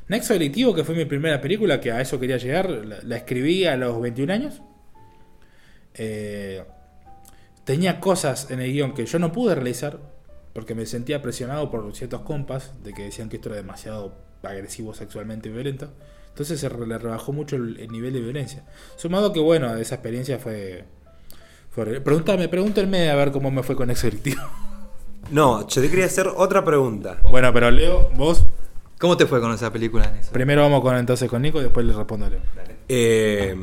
Nexo Delictivo, que fue mi primera película, que a eso quería llegar, la, la escribí a los 21 años. Eh, tenía cosas en el guion que yo no pude realizar, porque me sentía presionado por ciertos compas, de que decían que esto era demasiado agresivo sexualmente y violento. Entonces se le rebajó mucho el, el nivel de violencia. Sumado que, bueno, esa experiencia fue... fue pregúntame, pregúntenme a ver cómo me fue con Nexo Delictivo. No, yo te quería hacer otra pregunta. bueno, pero Leo, vos... ¿Cómo te fue con esa película? Nexo? Primero vamos con entonces con Nico y después le respondo a Leo. Eh,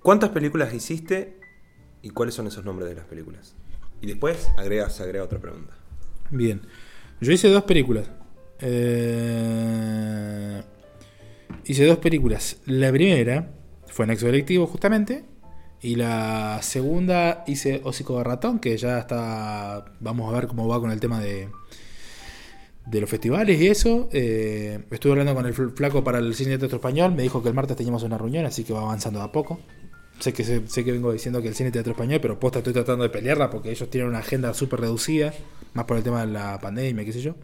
¿Cuántas películas hiciste y cuáles son esos nombres de las películas? Y después agrega, se agrega otra pregunta. Bien. Yo hice dos películas. Eh, hice dos películas. La primera fue Nexo Delictivo, justamente. Y la segunda hice Hocico de Ratón, que ya está. Vamos a ver cómo va con el tema de. De los festivales y eso. Eh, estuve hablando con el fl- flaco para el cine de teatro español. Me dijo que el martes teníamos una reunión, así que va avanzando de a poco. Sé que, sé, sé que vengo diciendo que el cine teatro español, pero posta estoy tratando de pelearla porque ellos tienen una agenda súper reducida, más por el tema de la pandemia, qué sé yo.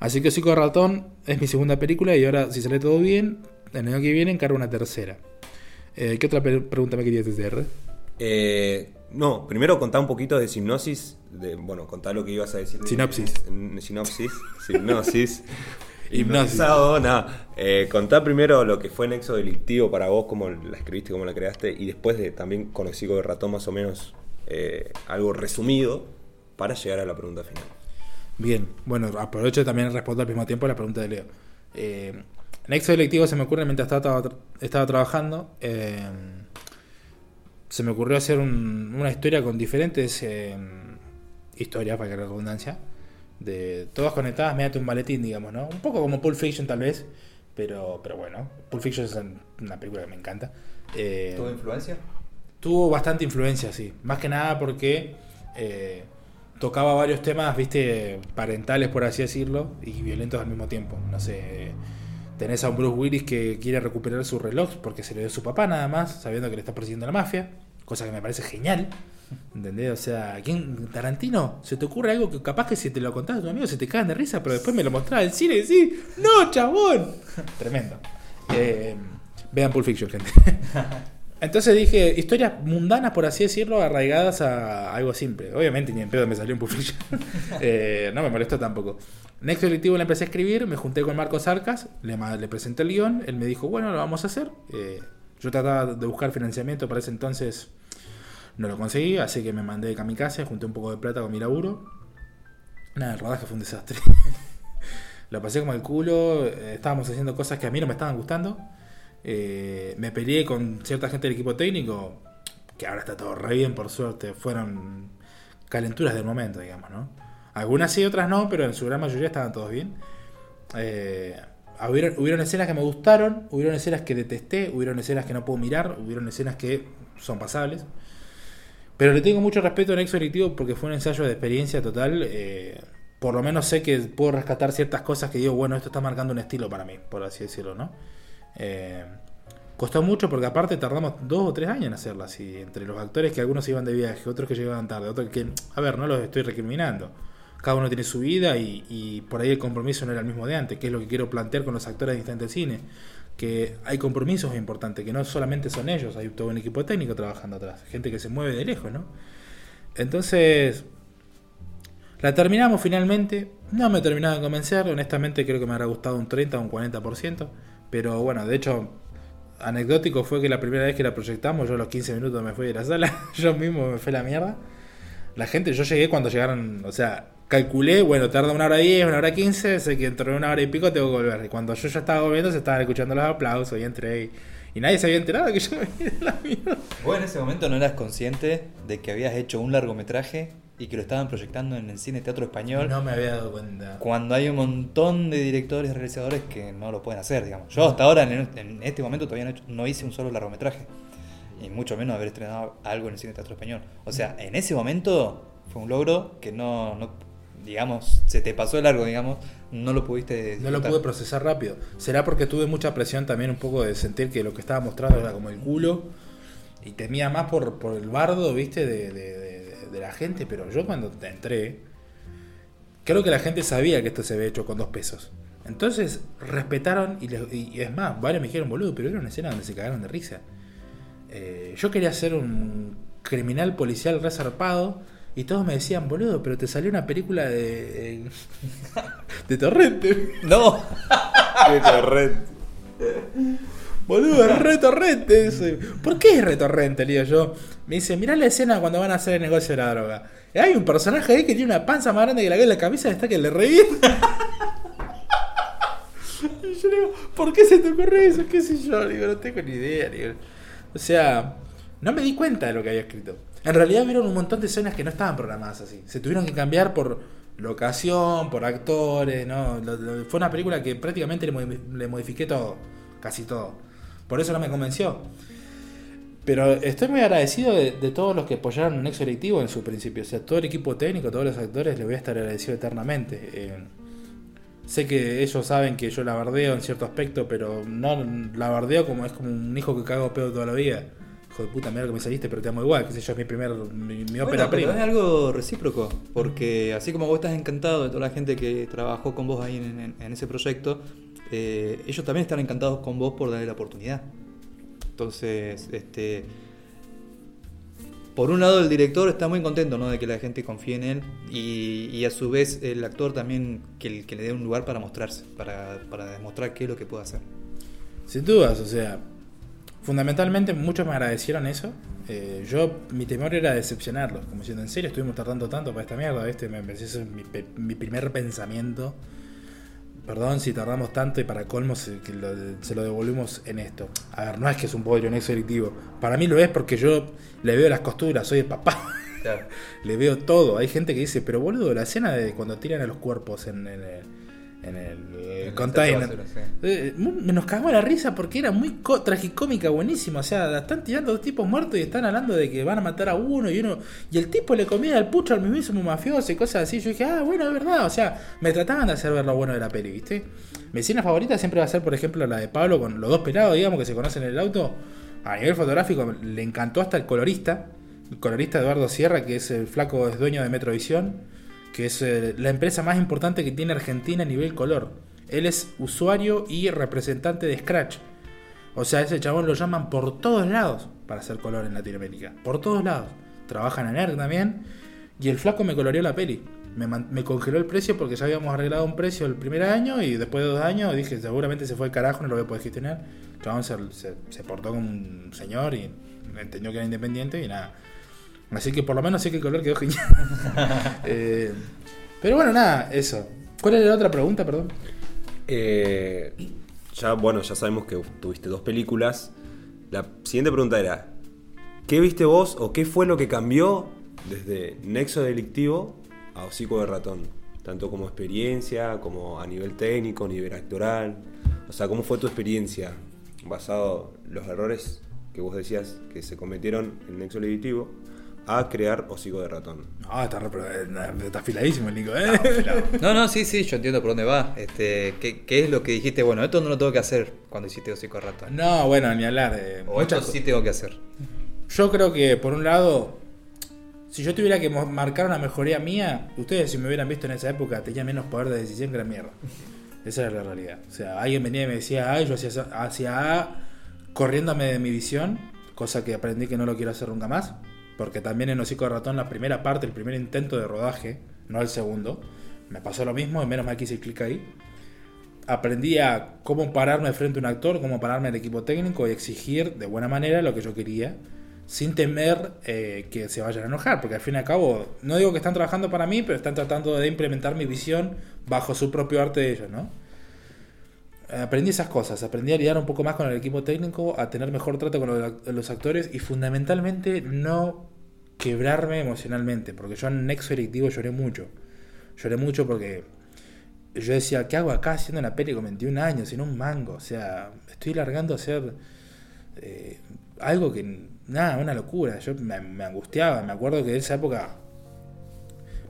Así que Hocico de Ratón es mi segunda película y ahora, si sale todo bien, el año que viene encargo una tercera. Eh, ¿Qué otra pregunta me querías hacer? Eh, no, primero contá un poquito de sinopsis. De, bueno, contá lo que ibas a decir. de- Sinopsis. en- sinopsis. <laughs> Sinopsis. <laughs> Hipnosis. Hipnotizado, nada. Eh, contá primero lo que fue Nexo Delictivo para vos, cómo la escribiste, cómo la creaste. Y después de también con Hocico de Ratón, más o menos eh, algo resumido para llegar a la pregunta final. Bien, bueno, aprovecho también respondo al mismo tiempo la pregunta de Leo. Eh, Nexo Electivo se me ocurre mientras estaba, estaba trabajando. eh, se me ocurrió hacer un- una historia con diferentes eh, historias, para que la redundancia, de todas conectadas mediante un maletín, digamos, ¿no? Un poco como Pulp Fiction tal vez, pero, pero bueno, Pulp Fiction es una película que me encanta. Eh, ¿Tuvo influencia? tuvo bastante influencia, sí. Más que nada porque eh, tocaba varios temas, viste, parentales, por así decirlo, y violentos al mismo tiempo. No sé, tenés a un Bruce Willis que quiere recuperar su reloj porque se le dio su papá nada más, sabiendo que le está persiguiendo la mafia, cosa que me parece genial. ¿Entendés? O sea, ¿quién, Tarantino, se te ocurre algo que capaz que si te lo contás a tu amigo se te cagan de risa, pero después me lo mostrás en cine y decís, ¡No, chabón! <laughs> Tremendo. Eh, vean Pulp Fiction, gente. <laughs> Entonces dije, historias mundanas, por así decirlo, arraigadas a algo simple. Obviamente ni en pedo me salió un Pulp Fiction. <laughs> Eh, no me molestó tampoco. Next Colectivo le empecé a escribir, me junté con Marcos Arcas, le, le presenté el guion, él me dijo, bueno, lo vamos a hacer. Eh, yo trataba de buscar financiamiento para ese entonces, no lo conseguí, así que me mandé de kamikaze, junté un poco de plata con mi laburo. Nada, el rodaje fue un desastre. <laughs> lo pasé como el culo, eh, estábamos haciendo cosas que a mí no me estaban gustando. Eh, me peleé con cierta gente del equipo técnico, que ahora está todo re bien, por suerte. Fueron calenturas del momento, digamos, ¿no? Algunas sí, otras no, pero en su gran mayoría estaban todos bien. Eh, hubieron, hubieron escenas que me gustaron, hubieron escenas que detesté, hubieron escenas que no puedo mirar, hubieron escenas que son pasables. Pero le tengo mucho respeto a Nexo Directivo porque fue un ensayo de experiencia total. eh, por lo menos sé que puedo rescatar ciertas cosas que digo, bueno, esto está marcando un estilo para mí, por así decirlo, ¿no? Eh, costó mucho porque aparte tardamos dos o tres años en hacerla así, entre los actores que algunos iban de viaje, otros que llegaban tarde, otros que, a ver, no los estoy recriminando. Cada uno tiene su vida y, por ahí el compromiso no era el mismo de antes, que es lo que quiero plantear con los actores de Instante Cine. Que hay compromisos importantes, que no solamente son ellos, hay todo un equipo técnico trabajando atrás, gente que se mueve de lejos, ¿no? Entonces, la terminamos finalmente. No me terminaba de convencer. Honestamente, creo que me habrá gustado un 30 o un 40%. Pero bueno, de hecho, anecdótico fue que la primera vez que la proyectamos, yo a los 15 minutos me fui de la sala. <laughs> yo mismo me fui la mierda. La gente, yo llegué cuando llegaron. O sea, calculé, bueno, tarda una hora 10, una hora 15. Sé que dentro de una hora y pico tengo que volver. Y cuando yo ya estaba volviendo, se estaban escuchando los aplausos y entré. Y, y nadie se había enterado que yo me de la mierda. ¿Vos en ese momento no eras consciente de que habías hecho un largometraje y que lo estaban proyectando en el cine teatro español? No me había dado cuenta. Cuando hay un montón de directores y realizadores que no lo pueden hacer, digamos. Yo hasta ahora, en, en este momento, todavía no, he hecho- no hice un solo largometraje. Y mucho menos haber estrenado algo en el cine teatro español. O sea, en ese momento fue un logro que no, no digamos, se te pasó de largo, digamos, no lo pudiste No lo pude procesar rápido. Será porque tuve mucha presión también un poco de sentir que lo que estaba mostrando era como el culo. Y temía más por, por el bardo, viste, de, de- de- de la gente. Pero yo cuando entré, creo que la gente sabía que esto se había hecho con dos pesos. Entonces respetaron y, les- y es más, varios me dijeron, boludo, pero era una escena donde se cagaron de risa. Eh, yo quería ser un criminal policial resarpado y todos me decían, boludo, pero te salió una película de, de Torrente. No, <laughs> Qué torrente. Boludo, es re torrente ese. ¿Por qué es re torrente? Le digo yo. Me dice, mirá la escena cuando van a hacer el negocio de la droga. Y hay un personaje ahí que tiene una panza más grande que la que la camisa está que le revienta. <laughs> y yo le digo, ¿por qué se te ocurre eso? ¿Qué sé yo? Le digo, no tengo ni idea. le digo. O sea, no me di cuenta de lo que había escrito. En realidad vieron un montón de escenas que no estaban programadas así. Se tuvieron que cambiar por locación, por actores, ¿no? Fue una película que prácticamente le, modi- le modifiqué todo, casi todo. Por eso no me convenció. Pero estoy muy agradecido de, todos los que apoyaron Nexo Electivo en su principio. O sea, todo el equipo técnico, todos los actores, les voy a estar agradecido eternamente. Eh, sé que ellos saben que yo la bardeo en cierto aspecto, pero no la bardeo como es como un hijo que cago pedo toda la vida. Hijo de puta, mira que me saliste, pero te amo igual. Que sé yo, es mi primer, mi, mi ópera Bueno, pero prima. es algo recíproco, porque así como vos estás encantado de toda la gente que trabajó con vos ahí en, en- en ese proyecto, eh, ellos también están encantados con vos por darle la oportunidad. Entonces, este, por un lado el director está muy contento ¿no? de que la gente confíe en él y, y a su vez el actor también que, que le dé un lugar para mostrarse, para, para demostrar qué es lo que puede hacer. Sin dudas, o sea, fundamentalmente muchos me agradecieron eso. Eh, yo, mi temor era decepcionarlos, como diciendo, en serio, estuvimos tardando tanto para esta mierda, ¿viste? Me, ese es mi, primer pensamiento. Perdón si tardamos tanto y para colmo se, que lo- se lo devolvimos en esto. A ver, no es que es un bodrio nexo delictivo. Para mí lo es porque yo le veo las costuras, soy el papá. Claro. <laughs> le veo todo. Hay gente que dice, pero boludo, la escena de cuando tiran a los cuerpos en, en el, en el, container. basura, Eh, nos cagó la risa porque era muy co- tragicómica, buenísima. O sea, están tirando dos tipos muertos y están hablando de que van a matar a uno y uno. Y el tipo le comía el pucho al mismísimo mafioso y cosas así. Yo dije, ah, bueno, es verdad. O sea, me trataban de hacer ver lo bueno de la peli, ¿viste? Mi escena favorita siempre va a ser, por ejemplo, la de Pablo con los dos pelados, digamos, que se conocen en el auto. A nivel fotográfico le encantó hasta el colorista. El colorista Eduardo Sierra, que es el flaco, es dueño de Metrovisión que es eh, la empresa más importante que tiene Argentina a nivel color. Él es usuario y representante de Scratch. O sea, ese chabón lo llaman por todos lados para hacer color en Latinoamérica. Por todos lados. Trabajan en ERG también. Y el flaco me coloreó la peli. Me, me congeló el precio porque ya habíamos arreglado un precio el primer año y después de dos años dije, seguramente se fue el carajo, no lo voy a poder gestionar. El chabón se, se- se portó como un señor y entendió que era independiente y nada. Así que por lo menos sé que el color quedó genial. <laughs> Eh, pero bueno, nada, eso. ¿Cuál era la otra pregunta, perdón? Eh, ya, bueno, ya sabemos que tuviste dos películas. La siguiente pregunta era: ¿Qué viste vos o qué fue lo que cambió desde Nexo Delictivo a Hocico de Ratón? Tanto como experiencia, como a nivel técnico, nivel actoral. O sea, ¿cómo fue tu experiencia basado en los errores que vos decías que se cometieron en Nexo Delictivo a crear Hocico de Ratón? Ah, está, re- eh, está afiladísimo el Nico, ¿eh? <laughs> No, no, sí, sí, yo entiendo por dónde va. Este, ¿qué, qué es lo que dijiste? Bueno, esto no lo tengo que hacer cuando hiciste hocico de ratón. No, bueno, ni hablar. eh, O esto sí tengo que hacer. Yo creo que, por un lado, si yo tuviera que marcar una mejoría mía, ustedes si me hubieran visto en esa época tenían menos poder de decisión que la mierda. <laughs> Esa era la realidad. O sea, alguien venía y me decía A y yo hacía, hacia A corriéndome de mi visión, cosa que aprendí que no lo quiero hacer nunca más. Porque también en Hocico de Ratón, la primera parte, el primer intento de rodaje, no el segundo, me pasó lo mismo y menos mal que hice clic ahí aprendí a cómo pararme frente a un actor, cómo pararme al equipo técnico y exigir de buena manera lo que yo quería, sin temer eh, que se vayan a enojar, porque al fin y al cabo, no digo que están trabajando para mí, pero están tratando de implementar mi visión bajo su propio arte de ellos, ¿no? Aprendí esas cosas, aprendí a lidiar un poco más con el equipo técnico, a tener mejor trato con los, actores y fundamentalmente no quebrarme emocionalmente, porque yo en Nexo Directivo lloré mucho. Lloré mucho porque yo decía, ¿qué hago acá haciendo una peli con 21 años sin un mango? O sea, estoy largando a hacer eh, algo que, nada, una locura. Yo me, me angustiaba, me acuerdo que en esa época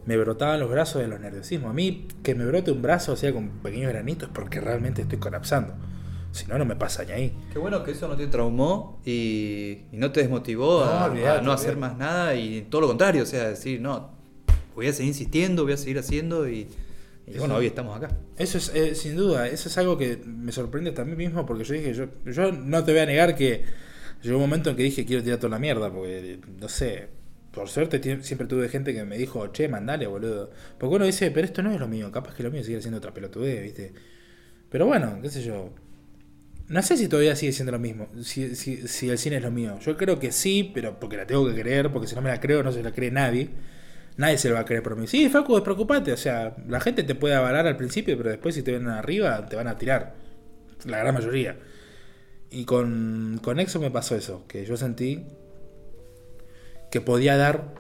me brotaban los brazos de los nerviosismos. A mí, que me brote un brazo, sea, con pequeños granitos, porque realmente estoy colapsando. Si no, no me pasa ni ahí. Qué bueno que eso no te traumó y, y no te desmotivó No, a, no hacer olvidate. más nada y todo lo contrario, o sea, decir, no, voy a seguir insistiendo, voy a seguir haciendo y, y Eso- bueno, hoy estamos acá. Eso es, eh, sin duda, eso es algo que me sorprende también mismo porque yo dije, yo, yo no te voy a negar que llegó un momento en que dije quiero tirar toda la mierda, porque no sé, por suerte siempre tuve gente que me dijo, che, mandale, boludo. Porque uno dice, pero esto no es lo mío, capaz que lo mío sigue siendo otra pelotudez, ¿viste? Pero bueno, qué sé yo. No sé si todavía sigue siendo lo mismo, si, si, si el cine es lo mío. Yo creo que sí, pero porque la tengo que creer, porque si no me la creo no se la cree nadie. Nadie se lo va a creer por mí. Sí, Facu, despreocupate. O sea, la gente te puede avalar al principio, pero después si te ven arriba, te van a tirar. La gran mayoría. Y con, con Exo me pasó eso, que yo sentí que podía dar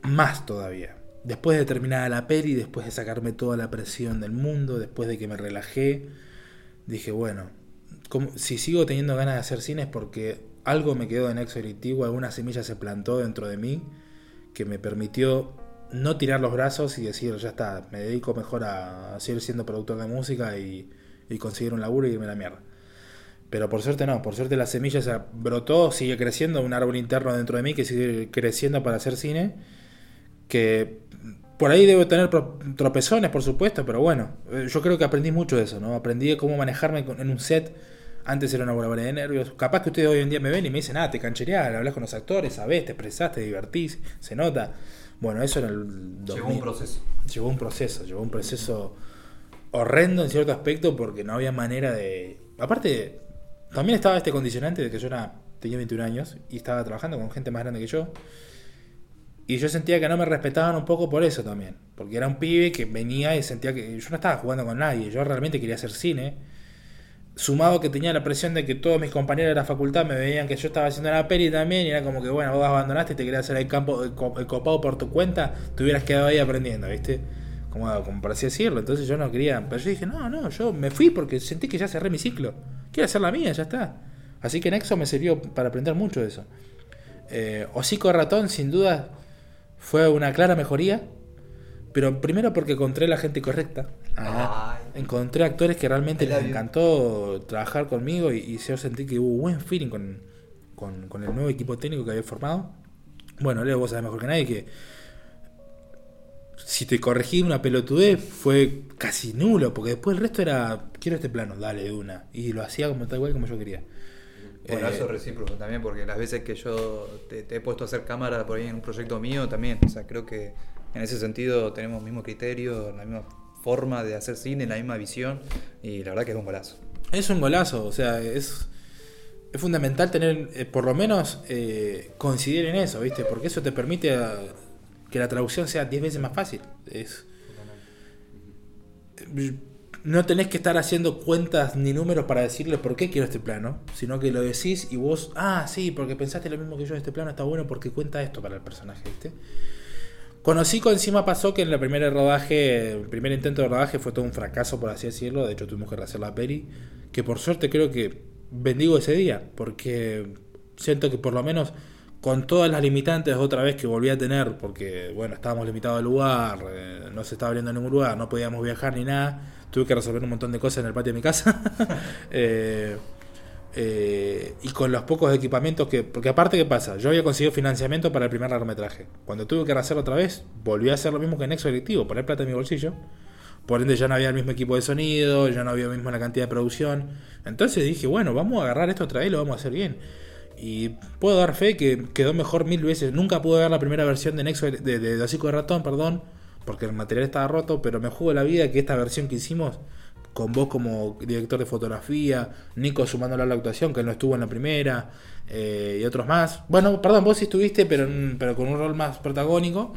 más todavía. Después de terminar la peli, después de sacarme toda la presión del mundo, después de que me relajé, dije, bueno, como- si sigo teniendo ganas de hacer cine es porque algo me quedó en Exo Directivo, alguna semilla se plantó dentro de mí que me permitió no tirar los brazos y decir, ya está, me dedico mejor a seguir siendo productor de música y, y conseguir un laburo y irme a la mierda. Pero por suerte no, por suerte la semilla se brotó, sigue creciendo, un árbol interno dentro de mí que sigue creciendo para hacer cine, que por ahí debo tener tropezones, por supuesto, pero bueno, eh, yo creo que aprendí mucho de eso, ¿no? Aprendí cómo manejarme en un set. Antes era una bola de nervios. Capaz que ustedes hoy en día me ven y me dicen, ah, te canchereás, hablas con los actores, sabés, te expresás, te divertís, se nota. Bueno, eso en el 2000. proceso. Llevó un proceso, llevó un proceso horrendo en cierto aspecto porque no había manera de... Aparte, también estaba este condicionante de que yo era, tenía 21 años y estaba trabajando con gente más grande que yo. Y yo sentía que no me respetaban un poco por eso también. Porque era un pibe que venía y sentía que yo no estaba jugando con nadie. Yo realmente quería hacer cine. Sumado que tenía la presión de que todos mis compañeros de la facultad me veían que yo estaba haciendo la peli también. Y era como que, bueno, vos abandonaste y te querías hacer el campo el co- el copado por tu cuenta. Te hubieras quedado ahí aprendiendo, ¿viste? Como, como por así decirlo. Entonces yo no quería. Pero yo dije, no, no, yo me fui porque sentí que ya cerré mi ciclo. Quiero hacer la mía, ya está. Así que Nexo me sirvió para aprender mucho de eso. Eh, Hocico de Ratón, sin duda, fue una clara mejoría. Pero primero porque encontré la gente correcta. Encontré actores que realmente les encantó trabajar conmigo y, y yo sentí que hubo buen feeling con, con- con el nuevo equipo técnico que había formado. Bueno, Leo, vos sabés mejor que nadie que si te corregí una pelotudez fue casi nulo, porque después el resto era, quiero este plano, dale de una. Y lo hacía como tal cual como yo quería. Bueno, Eh, eso es recíproco también, porque las veces que yo te, te he puesto a hacer cámara por ahí en un proyecto mío también, o sea, creo que en ese sentido tenemos el mismo criterio, la misma forma de hacer cine, la misma visión, y la verdad que es un golazo. Es un golazo, o sea, es, es fundamental tener, eh, por lo menos, eh, coincidir en eso, ¿viste? Porque eso te permite que la traducción sea 10 veces más fácil. Es, no tenés que estar haciendo cuentas ni números para decirle por qué quiero este plano, sino que lo decís y vos, ah, sí, porque pensaste lo mismo que yo, este plano está bueno porque cuenta esto para el personaje, ¿viste? Con Hocico encima pasó que en el primer rodaje, el primer intento de rodaje fue todo un fracaso, por así decirlo. De hecho, tuvimos que rehacer la peli. Que por suerte creo que bendigo ese día, porque siento que por lo menos con todas las limitantes otra vez que volví a tener, porque bueno, estábamos limitados al lugar, eh, no se estaba abriendo ningún lugar, no podíamos viajar ni nada. Tuve que resolver un montón de cosas en el patio de mi casa. <laughs> Eh, eh, y con los pocos equipamientos que. Porque aparte, ¿qué pasa? Yo había conseguido financiamiento para el primer largometraje. Cuando tuve que hacerlo otra vez, volví a hacer lo mismo que en Nexo Directivo, poner plata en mi bolsillo. Por ende, ya no había el mismo equipo de sonido, ya no había mismo la cantidad de producción. Entonces dije, bueno, vamos a agarrar esto otra vez y lo vamos a hacer bien. Y puedo dar fe que quedó mejor mil veces. Nunca pude ver la primera versión de Nexo de, de, de Hocico de Ratón, perdón, porque el material estaba roto, pero me jugo la vida que esta versión que hicimos con vos como director de fotografía, Nico sumándole a la actuación, que él no estuvo en la primera, eh, y otros más. Bueno, perdón, vos sí estuviste, pero, en- pero con un rol más protagónico.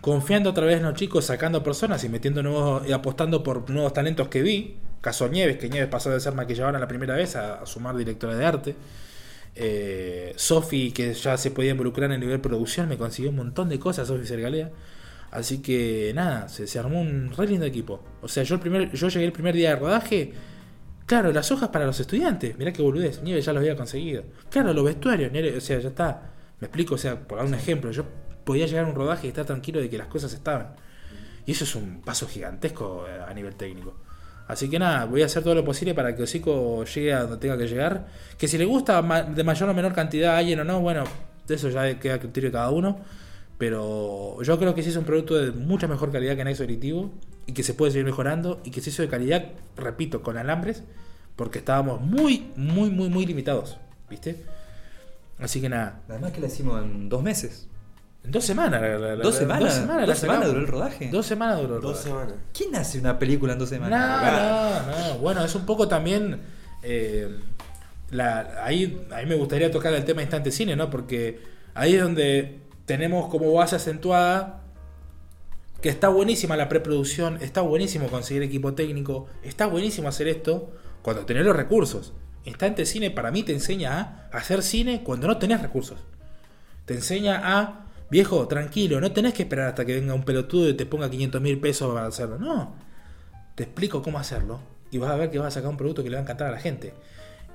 Confiando otra vez en los chicos, sacando personas y metiendo nuevos, y apostando por nuevos talentos que vi. Caso Nieves, que Nieves pasó de ser maquilladora la primera vez a, sumar directora de arte. Eh, Sofi, que ya se podía involucrar en el nivel producción, me consiguió un montón de cosas, Sofi Sergalea. Así que nada, se, armó un re lindo equipo. O sea, yo el primer, yo llegué el primer día de rodaje. Claro, las hojas para los estudiantes. Mirá qué boludez. Nieves ya los había conseguido. Claro, los vestuarios. O sea, ya está. Me explico, o sea, por dar un ejemplo. Yo podía llegar a un rodaje y estar tranquilo de que las cosas estaban. Y eso es un paso gigantesco eh, a nivel técnico. Así que nada, voy a hacer todo lo posible para que Hocico llegue a donde tenga que llegar. Que si le gusta de mayor o menor cantidad a alguien o no, bueno, de eso ya queda a criterio de cada uno. Pero yo creo que sí es un producto de mucha mejor calidad que Nexo Directivo y que se puede seguir mejorando y que se hizo de calidad, repito, con alambres, porque estábamos muy, muy, muy, muy limitados, ¿viste? Así que nada, Además que la hicimos en dos meses. En dos semanas. la- la- ¿Dos semanas? Dos semanas, la ¿Dos semanas duró el rodaje? Dos semanas duró el Dos rodaje. semanas. ¿Quién hace una película en dos semanas? No, no, no. Bueno, es un poco también. eh, la, ahí, ahí me gustaría tocar el tema de instante cine, ¿no? Porque ahí es donde tenemos como base acentuada que está buenísima la preproducción, está buenísimo conseguir equipo técnico, está buenísimo hacer esto cuando tenés los recursos. Instante cine para mí te enseña a hacer cine cuando no tenés recursos. Te enseña a, viejo, tranquilo, no tenés que esperar hasta que venga un pelotudo y te ponga 500 mil pesos para hacerlo. No, te explico cómo hacerlo y vas a ver que vas a sacar un producto que le va a encantar a la gente.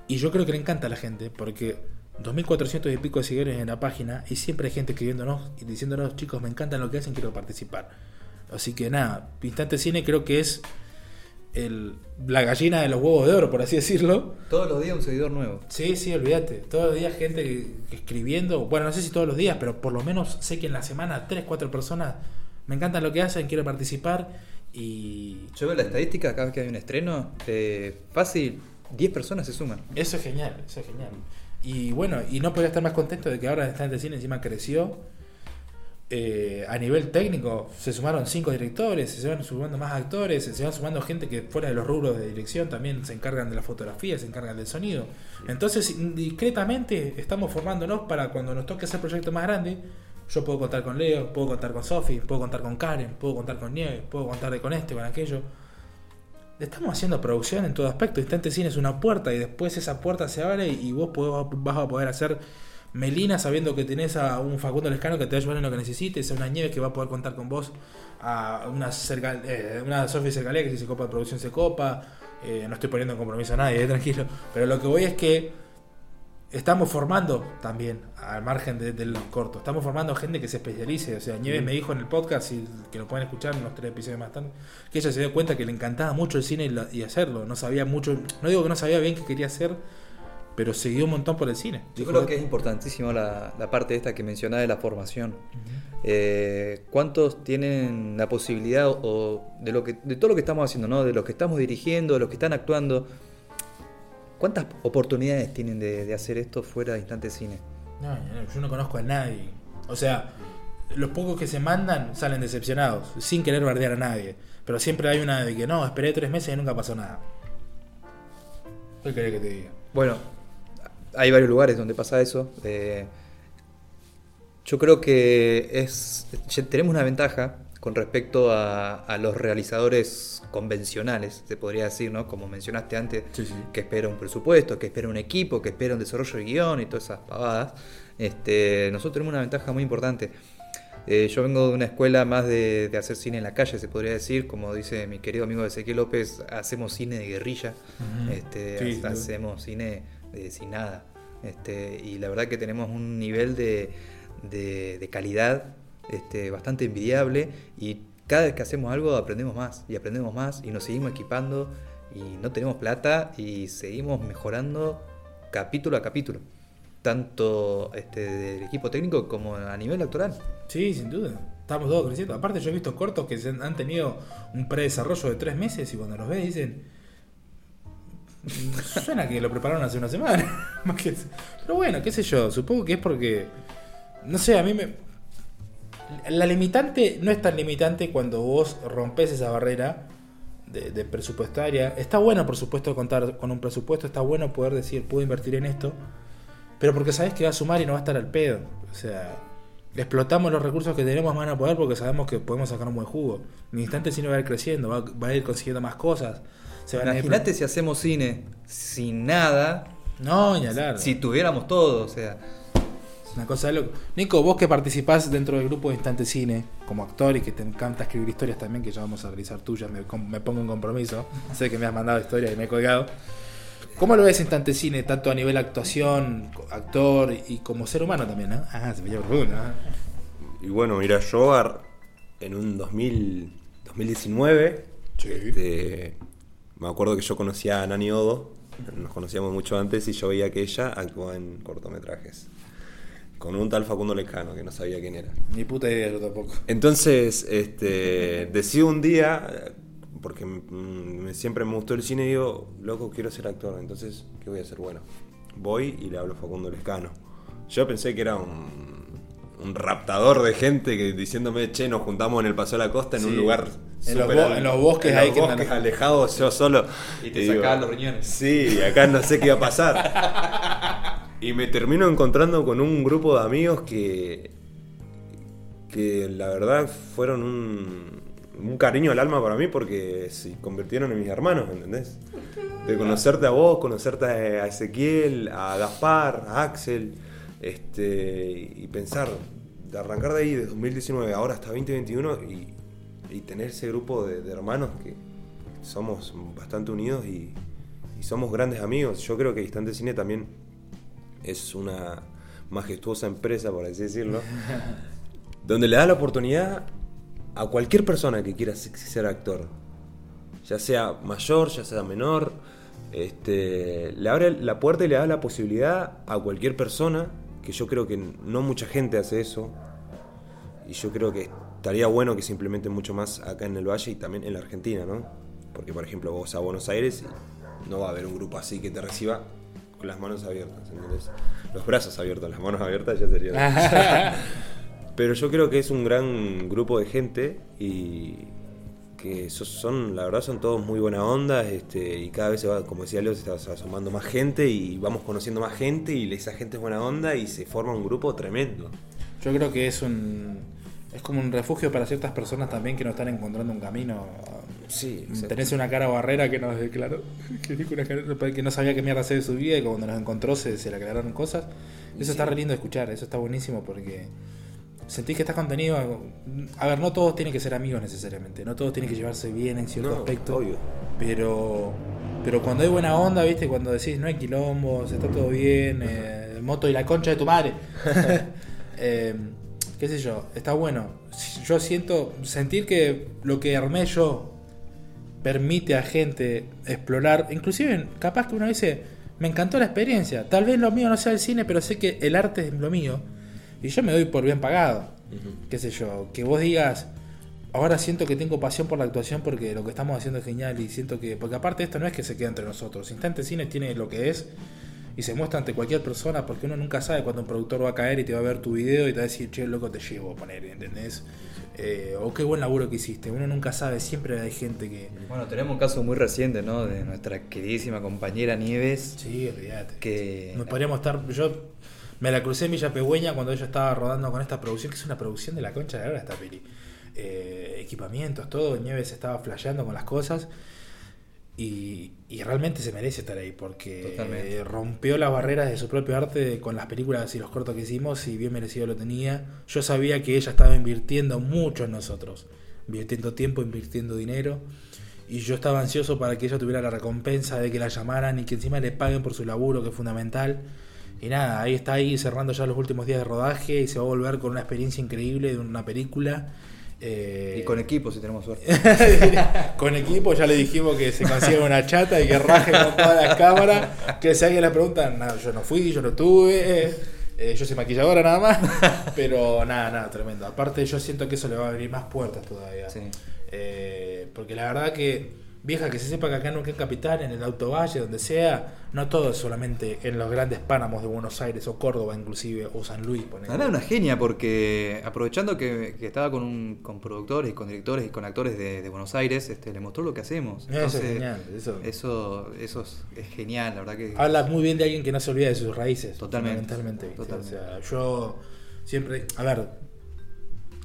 Y yo creo que le encanta a la gente porque 2.400 y pico de seguidores en la página y siempre hay gente escribiéndonos y diciéndonos, chicos, me encantan lo que hacen, quiero participar. Así que nada, Instante Cine creo que es el, la gallina de los huevos de oro, por así decirlo. Todos los días un seguidor nuevo. Sí, sí, olvídate. Todos los días gente que- que escribiendo. Bueno, no sé si todos los días, pero por lo menos sé que en la semana 3, 4 personas me encantan lo que hacen, quiero participar. Y Yo veo la estadística cada vez que hay un estreno, eh, fácil, 10 personas se suman. eso es genial, eso es genial. Y bueno, y no podía estar más contento de que ahora Instante Cine encima creció. Eh, a nivel técnico se sumaron cinco directores, se van sumando más actores, se van sumando gente que fuera de los rubros de dirección también se encargan de la fotografía, se encargan del sonido. Entonces, discretamente estamos formándonos para cuando nos toque hacer proyectos más grandes, yo puedo contar con Leo, puedo contar con Sofi, puedo contar con Karen, puedo contar con Nieves, puedo contar con este, con aquello. Estamos haciendo producción en todo aspecto. Instante Cine es una puerta y después esa puerta se abre y vos podés- vas a poder hacer Melina sabiendo que tenés a un Facundo Lescano que te va a ayudar en lo que necesites, a una Nieves que va a poder contar con vos, a una, eh, una Sofía Cergalea que si se copa de producción se copa. Eh, no estoy poniendo en compromiso a nadie, eh, tranquilo. Pero lo que voy es que estamos formando también, al margen de, del corto, estamos formando gente que se especialice. O sea, Nieves me dijo en el podcast, y que lo pueden escuchar en los tres episodios más tarde, que ella se dio cuenta que le encantaba mucho el cine y, la- y hacerlo. No sabía mucho, no digo que no sabía bien qué quería hacer, pero dio un montón por el cine. Yo creo que es importantísimo la, la parte esta que mencionaba de la formación. Eh, ¿Cuántos tienen la posibilidad o, o de lo que de todo lo que estamos haciendo, ¿no? De los que estamos dirigiendo, de los que están actuando. ¿Cuántas oportunidades tienen de, de hacer esto fuera de Instante Cine? No, no, yo no conozco a nadie. O sea, los pocos que se mandan salen decepcionados, sin querer bardear a nadie. Pero siempre hay una de que no, esperé tres meses y nunca pasó nada. ¿Qué querés que te diga? Bueno, hay varios lugares donde pasa eso. eh, yo creo que es tenemos una ventaja con respecto a, a los realizadores convencionales, se podría decir, ¿no? Como mencionaste antes, Sí, sí. que espera un presupuesto, que espera un equipo, que espera un desarrollo de guion y todas esas pavadas. Este, nosotros tenemos una ventaja muy importante. Eh, yo vengo de una escuela más de, de hacer cine en la calle, se podría decir, como dice mi querido amigo Ezequiel López, hacemos cine de guerrilla, este, Sí, ha- hacemos cine de- sin nada. Este, y la verdad que tenemos un nivel de, de- calidad este, bastante envidiable y cada vez que hacemos algo aprendemos más y aprendemos más y nos seguimos equipando y no tenemos plata y seguimos mejorando capítulo a capítulo, tanto este, del equipo técnico como a nivel actoral. Sí, sin duda. Estamos todos creciendo. Aparte, yo he visto cortos que han tenido un predesarrollo de tres meses y cuando los ves dicen. "Mm, Suena que lo prepararon hace una semana. <laughs> Más Pero bueno, qué sé yo. Supongo que es porque. No sé, a mí me. La limitante no es tan limitante cuando vos rompes esa barrera de, de presupuestaria. Está bueno, por supuesto, contar con un presupuesto. Está bueno poder decir, puedo invertir en esto. Pero porque sabes que va a sumar y no va a estar al pedo. O sea, explotamos los recursos que tenemos van a poder porque sabemos que podemos sacar un buen jugo. En instante el cine va a ir creciendo, va a ir consiguiendo más cosas. Se van Imagínate si hacemos cine sin nada, No, ni hablar. si tuviéramos todo, o sea, Es una cosa de loco. Nico, vos que participás dentro del grupo de Instante Cine como actor y que te encanta escribir historias también, que ya vamos a realizar tuyas, me, pongo en compromiso. Sé que me has mandado historias y me he colgado. ¿Cómo lo ves Instante Cine, tanto a nivel actuación, actor y como ser humano también? ¿no? Ah, se me lleva profundo. ¿ah? Y bueno, mira, yo en un 2000, 2019, Sí. este, me acuerdo que yo conocía a Nani Odo, nos conocíamos mucho antes y yo veía que ella actuaba en cortometrajes. Con un tal Facundo Lecano, que no sabía quién era. Ni puta idea yo tampoco. Entonces, este, decido un día, porque me- siempre me gustó el cine, y digo, loco, quiero ser actor. Entonces, ¿qué voy a hacer? Bueno, voy y le hablo a Facundo Lescano. Yo pensé que era un, un raptador de gente que diciéndome, che, nos juntamos en el Paso de la Costa en Sí. un lugar. En los súper bo- al- en los bosques en ahí los que bosques andan- alejados, yo solo. Y te digo, sacaban los riñones. Sí, y acá no sé qué iba a pasar. Y me termino encontrando con un grupo de amigos que, que la verdad fueron un, un cariño al alma para mí porque se convirtieron en mis hermanos, ¿entendés? De conocerte a vos, conocerte a Ezequiel, a Gaspar, a Axel, este, y pensar, de arrancar de ahí de 2019 ahora hasta 2021 y, y tener ese grupo de, de hermanos que somos bastante unidos y, y somos grandes amigos. Yo creo que Distante Cine también es una majestuosa empresa, por así decirlo, <laughs> donde le da la oportunidad a cualquier persona que quiera se- ser actor, ya sea mayor, ya sea menor, este, le abre la puerta y le da la posibilidad a cualquier persona, que yo creo que no mucha gente hace eso, y yo creo que estaría bueno que se implemente mucho más acá en el Valle y también en la Argentina, ¿no? Porque, por ejemplo, vos a Buenos Aires y no va a haber un grupo así que te reciba con las manos abiertas, ¿entendés? Los brazos abiertos, las manos abiertas ya sería... <laughs> Pero yo creo que es un gran grupo de gente y que so- son, la verdad, son todos muy buena onda este, y cada vez se va, como decía Leo, se está sumando más gente y vamos conociendo más gente y esa gente es buena onda y se forma un grupo tremendo. Yo creo que es un es como un refugio para ciertas personas también que no están encontrando un camino. Sí, Tenés una cara barrera que nos declaró, que, dijo una cara- que no sabía qué mierda hacer de su vida y cuando nos encontró se, se le aclararon cosas. Eso está re lindo de escuchar, eso está buenísimo porque sentís que estás contenido. A ver, no todos tienen que ser amigos necesariamente, no todos tienen que llevarse bien en cierto No, aspecto. obvio. Pero pero cuando hay buena onda, ¿viste? Cuando decís no hay quilombos, está todo bien, eh, moto y la concha de tu madre. <laughs> Eh, qué sé yo, está bueno. Yo siento, sentir que lo que armé yo permite a gente explorar, inclusive capaz que uno dice, me encantó la experiencia, tal vez lo mío no sea el cine, pero sé que el arte es lo mío, y yo me doy por bien pagado, qué sé yo, que vos digas, ahora siento que tengo pasión por la actuación porque lo que estamos haciendo es genial y siento que, porque aparte esto no es que se quede entre nosotros, Instante Cine tiene lo que es y se muestra ante cualquier persona porque uno nunca sabe cuando un productor va a caer y te va a ver tu video y te va a decir, che, loco, te llevo a poner, ¿entendés? Eh, o qué buen laburo que hiciste, uno nunca sabe, siempre hay gente que... Bueno, tenemos un caso muy reciente, ¿no? De nuestra queridísima compañera Nieves, Sí, olvídate. que... No podríamos estar. Yo me la crucé en Villa Pegüeña cuando ella estaba rodando con esta producción, que es una producción de la concha de ahora esta peli. Eh, equipamientos, todo. Nieves estaba flasheando con las cosas. Y, y realmente se merece estar ahí porque Totalmente. eh, rompió las barreras de su propio arte con las películas y los cortos que hicimos y bien merecido lo tenía. Yo sabía que ella estaba invirtiendo mucho en nosotros, invirtiendo tiempo, invirtiendo dinero. Y yo estaba ansioso para que ella tuviera la recompensa de que la llamaran y que encima le paguen por su laburo, que es fundamental. Y nada, ahí está ahí cerrando ya los últimos días de rodaje y se va a volver con una experiencia increíble de una película. Eh, Y con equipo, si tenemos suerte. <laughs> con equipo ya le dijimos que se consiga una chata y que raje con todas las cámaras. Que si alguien le pregunta, no, yo no fui, yo no tuve. eh, yo soy maquilladora nada más. <laughs> Pero nada, nada, tremendo. Aparte, yo siento que eso le va a abrir más puertas todavía. Sí. Eh, porque la verdad que, vieja, que se sepa que acá en Neuquén Capital, en el Alto Valle, donde sea, no todo es solamente en los grandes páramos de Buenos Aires o Córdoba, inclusive, o San Luis. Ana una genia porque aprovechando que, que estaba con, un- con productores y con directores y con actores de, de Buenos Aires, este, le mostró lo que hacemos. Eso es genial, eso- eso, eso es, es genial, la verdad que... Habla muy bien de alguien que no se olvida de sus raíces. Totalmente. ¿viste? Totalmente. O sea, yo siempre. A ver.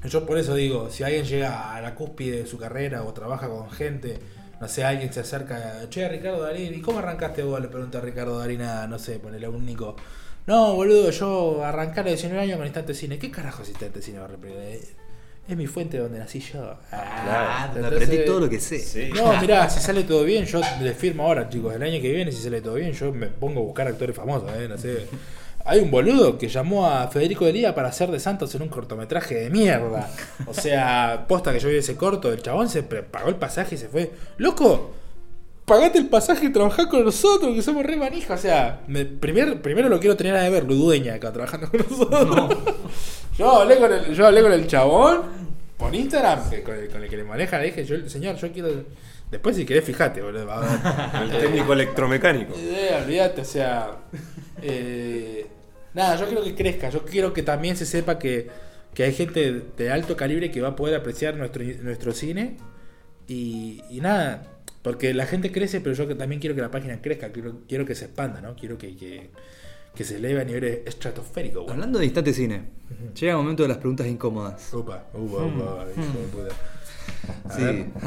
Yo por eso digo, si alguien llega a la cúspide de su carrera o trabaja con gente, no sé, alguien se acerca, che, Ricardo Darín, ¿y cómo arrancaste vos? Le pregunta a Ricardo Darín a, no sé, ponele a un Nico. No, boludo, yo arrancar a los 19 años con Instante Cine. ¿Qué carajo es Instante Cine? va a repetir? Es mi fuente donde nací yo. Ah, entonces- aprendí todo lo que sé. Sí. no, mirá, si sale todo bien, yo les firmo ahora, chicos. El año que viene, si sale todo bien, yo me pongo a buscar actores famosos, ¿eh? No sé. Hay un boludo que llamó a Federico Delía para hacer de Santos en un cortometraje de mierda. O sea, posta que yo vi ese corto, el chabón se pagó el pasaje y se fue. ¡Loco! Pagate el pasaje y trabajá con nosotros, que somos re manija. O sea, me- primer- primero lo quiero tener a ver, Ludueña, acá trabajando con nosotros. Yo hablé con el, yo hablé con el chabón por Instagram, con, el, con el que le maneja, le dije, yo, señor, yo quiero. Después si querés, fijate, boludo. <laughs> El técnico electromecánico. Eh, olvídate, o sea. eh, nada, yo quiero que crezca. Yo quiero que también se sepa que, que hay gente de alto calibre que va a poder apreciar nuestro, nuestro cine. Y, y nada, porque la gente crece, pero yo que también quiero que la página crezca. Quiero, quiero que se expanda, ¿no? Quiero que, que, que se eleve a niveles estratosféricos. bueno. Hablando de instante cine, llega el momento de las preguntas incómodas. Upa, upa, upa, de puta. A Sí, <laughs>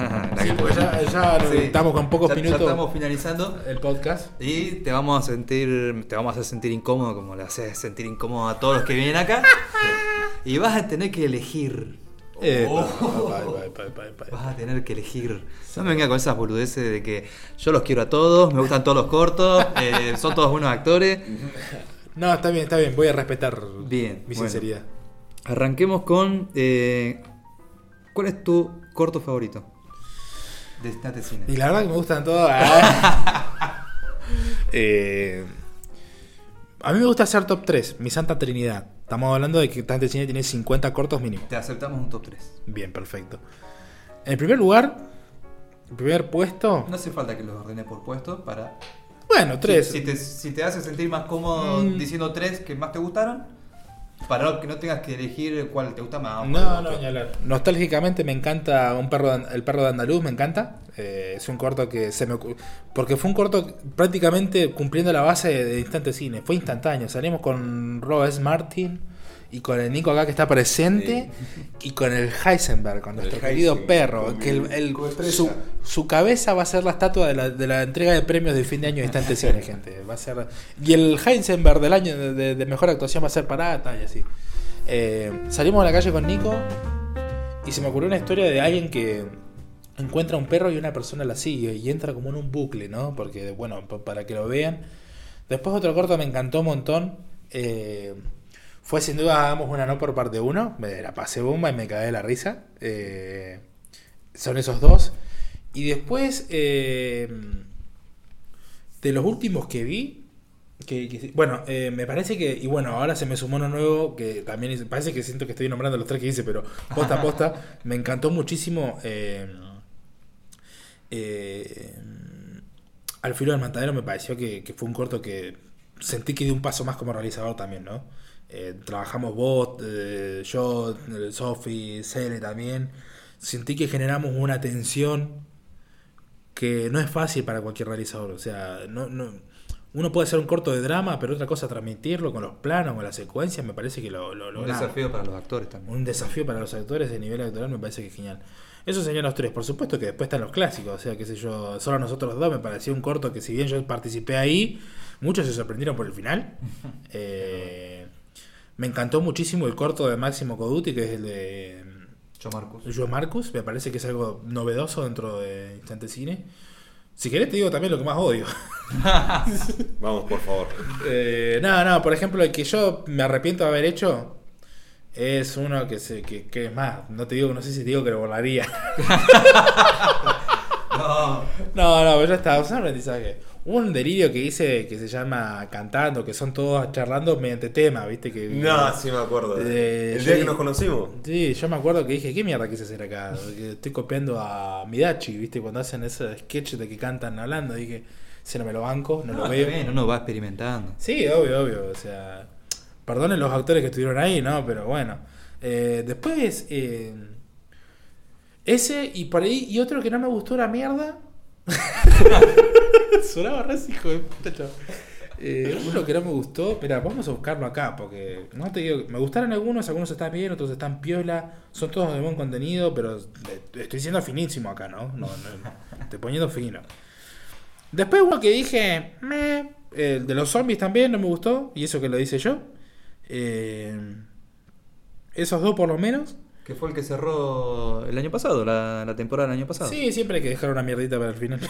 ya, ya estamos con pocos Ya- ya minutos estamos finalizando. el podcast. Y te vamos a sentir, te vamos a hacer sentir incómodo como le haces sentir incómodo a todos los que vienen acá. <laughs> y vas a tener que elegir. Eh, Oh. pa, pa, pa. Vas a tener que elegir. No me venga con esas boludeces de que yo los quiero a todos, me gustan todos los cortos, <laughs> eh, son todos buenos actores. No, está bien, está bien. Voy a respetar Bien, mi bueno. sinceridad. Arranquemos con. eh, ¿Cuál es tu corto favorito? De Instante Cine. Y la verdad que me gustan todos. ah. <laughs> Eh, a mí me gusta hacer top 3, mi santa trinidad. Estamos hablando de que Tante Cine tiene 50 cortos mínimo. Te aceptamos un top 3. Bien, perfecto. En primer lugar, en primer puesto. No hace falta que los ordene por puesto para. Bueno, 3. Si, si te, si te hace sentir más cómodo Mm. diciendo tres que más te gustaron, para que no tengas que elegir cuál te gusta más. No, no, hablar. Nostálgicamente me encanta un perro de- El perro de Andaluz, me encanta. Eh, es un corto que se me Porque fue un corto prácticamente cumpliendo la base de, Instante Cine. Fue instantáneo. Salimos con Robert S. Martin y con el Nico acá que está presente y con el Heisenberg, con nuestro El querido Heisenberg, perro, que el, el- su, su cabeza va a ser la estatua de la, de la entrega de premios de fin de año de Instante Cine, <laughs> gente. Va a ser y el Heisenberg del año de, de- mejor actuación va a ser Parata y así. Eh, salimos a la calle con Nico y se me ocurrió una historia de alguien que encuentra un perro y una persona la sigue y entra como en un bucle, ¿no? Porque, bueno, pa- para que lo vean. Después otro corto me encantó un montón. eh, fue sin duda Hagamos una no por parte uno. Me la pasé bomba y me cagué de la risa. eh, son esos dos. Y después, eh, de los últimos que vi, que, que- bueno, eh, me parece que, y bueno, ahora se me sumó uno nuevo que también parece que siento que estoy nombrando los tres que hice, pero posta a posta, <laughs> me encantó muchísimo. eh, eh, al filo del matadero me pareció que, que fue un corto que sentí que di un paso más como realizador también, ¿no? Eh, trabajamos vos, eh, yo, eh, Sofi, Cele también. Sentí que generamos una tensión que no es fácil para cualquier realizador. O sea, no, no, uno puede hacer un corto de drama, pero otra cosa transmitirlo con los planos, con las secuencias, me parece que lo, lo Un desafío para los actores también. Un desafío para los actores de nivel actoral me parece que es genial. Esos serían los tres. Por supuesto que después están los clásicos. O sea, qué sé yo, solo nosotros dos me pareció un corto que si bien yo participé ahí, muchos se sorprendieron por el final. <laughs> Eh, me encantó muchísimo el corto de Máximo Coduti, que es el de Yo, Marcus. Joe Marcus. Me parece que es algo novedoso dentro de Instante Cine. Si querés te digo también lo que más odio. <laughs> Vamos, por favor. Eh, no, no, por ejemplo, el que yo me arrepiento de haber hecho es uno que se, que, que es más, no te digo, no sé si te digo que lo volaría. <laughs> No. No, no, pero ya está, es un aprendizaje. Un delirio que hice que se llama cantando, que son todos charlando mediante tema, ¿viste? Que, No, sí me acuerdo. Eh, el yo día que nos conocimos. Sí, yo me acuerdo que dije, ¿qué mierda quise hacer acá? Que estoy copiando a Midachi, ¿viste? Cuando hacen ese sketch de que cantan hablando, dije, si no me lo banco, no, No, lo veo. bien, uno va experimentando. Sí, obvio, obvio. O sea, perdonen los actores que estuvieron ahí, ¿no? Pero bueno. Eh, después, eh, ese y por ahí, y otro que no me gustó la mierda. <laughs> Sonaba re hijo de puta. Eh, uno que no me gustó, mira, vamos a buscarlo acá, porque no te digo, me gustaron algunos, algunos están bien, otros están piola, son todos de buen contenido, pero estoy siendo finísimo acá, ¿no? Estoy poniendo fino. Después uno que dije, meh, el de los zombies también no me gustó, y eso que lo hice yo. Eh, esos dos por lo menos. Que fue el que cerró el año pasado, la, la temporada del año pasado. Sí, siempre hay que dejar una mierdita para el final. <laughs>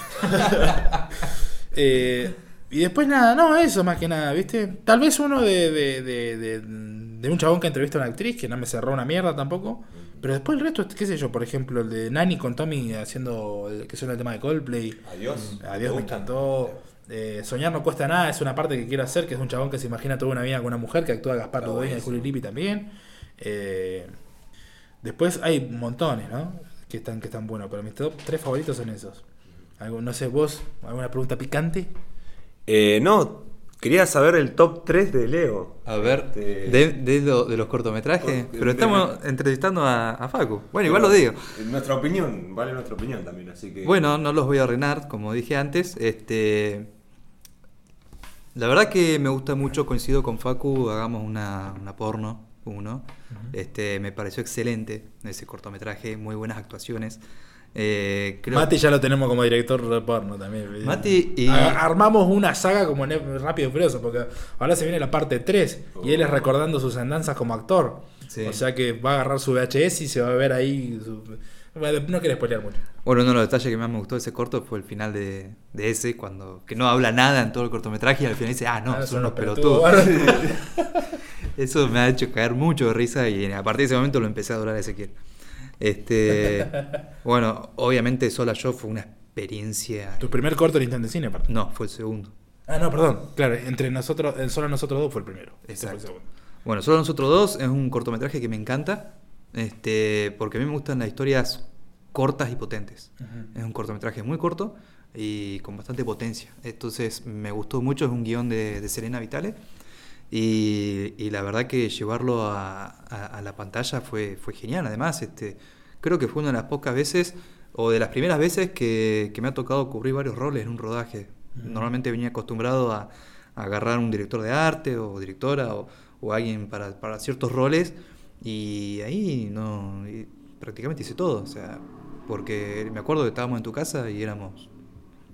Eh, y después nada, no, eso más que nada, ¿viste? Tal vez uno de, de, de, de- de un chabón que entrevista a una actriz, que no me cerró una mierda tampoco. Pero después el resto, qué sé yo, por ejemplo, el de Nani con Tommy haciendo, el, que suena el tema de Coldplay. Adiós. Adiós, ¿Te me gusta? encantó. Eh, soñar no cuesta nada, es una parte que quiero hacer, que es un chabón que se imagina toda una vida con una mujer, que actúa Gaspar Ludueña y. Julio Lippi también. Eh, después hay montones, ¿no? Que están, que están buenos, pero mis top tres favoritos son esos. Algo, no sé, vos, ¿alguna pregunta picante? Eh, no, quería saber el top 3 de Leo. A ver, Este- de, de, lo- de los cortometrajes. Cor- Pero de- estamos entrevistando a, a Facu. Bueno, igual lo digo. en Nuestra opinión, vale nuestra opinión también, así que. Bueno, no los voy a arruinar, como dije antes. Este, la verdad que me gusta mucho, coincido con Facu, hagamos una, una porno, uno. Este, me pareció excelente ese cortometraje, muy buenas actuaciones. Eh, creo- Mati ya lo tenemos como director de porno también. Mati y- Armamos una saga como en Rápido y Furioso, porque ahora se viene la parte 3 y él es recordando sus andanzas como actor. Sí. O sea que va a agarrar su VHS y se va a ver ahí. su- no quiero spoilear mucho. Bueno, uno de los detalles que más me gustó de ese corto fue el final de, de ese, cuando que no habla nada en todo el cortometraje y al final dice, ah, no, Ah, son unos pelotudos. pelotudos. <laughs> <laughs> Eso me ha hecho caer mucho de risa y a partir de ese momento lo empecé a adorar a Ezequiel. Este, <laughs> bueno, obviamente Sola Yo fue una experiencia. Tu primer corto en Instant Cine, aparte. No, fue el segundo. Ah, no, perdón. Claro, entre nosotros, el solo nosotros dos fue el primero. Este fue el Exacto. segundo. Bueno, Solo nosotros dos es un cortometraje que me encanta, este, porque a mí me gustan las historias cortas y potentes. Ujú. Es un cortometraje muy corto y con bastante potencia. Entonces me gustó mucho, es un guion de, de Serena Vitale. Y, y la verdad que llevarlo a, a- a la pantalla fue, fue genial. Además, este, creo que fue una de las pocas veces, o de las primeras veces, que, que me ha tocado cubrir varios roles en un rodaje. Normalmente venía acostumbrado a, a agarrar un director de arte o directora o, o alguien para, para ciertos roles y ahí no y prácticamente hice todo, o sea, porque me acuerdo que estábamos en tu casa y éramos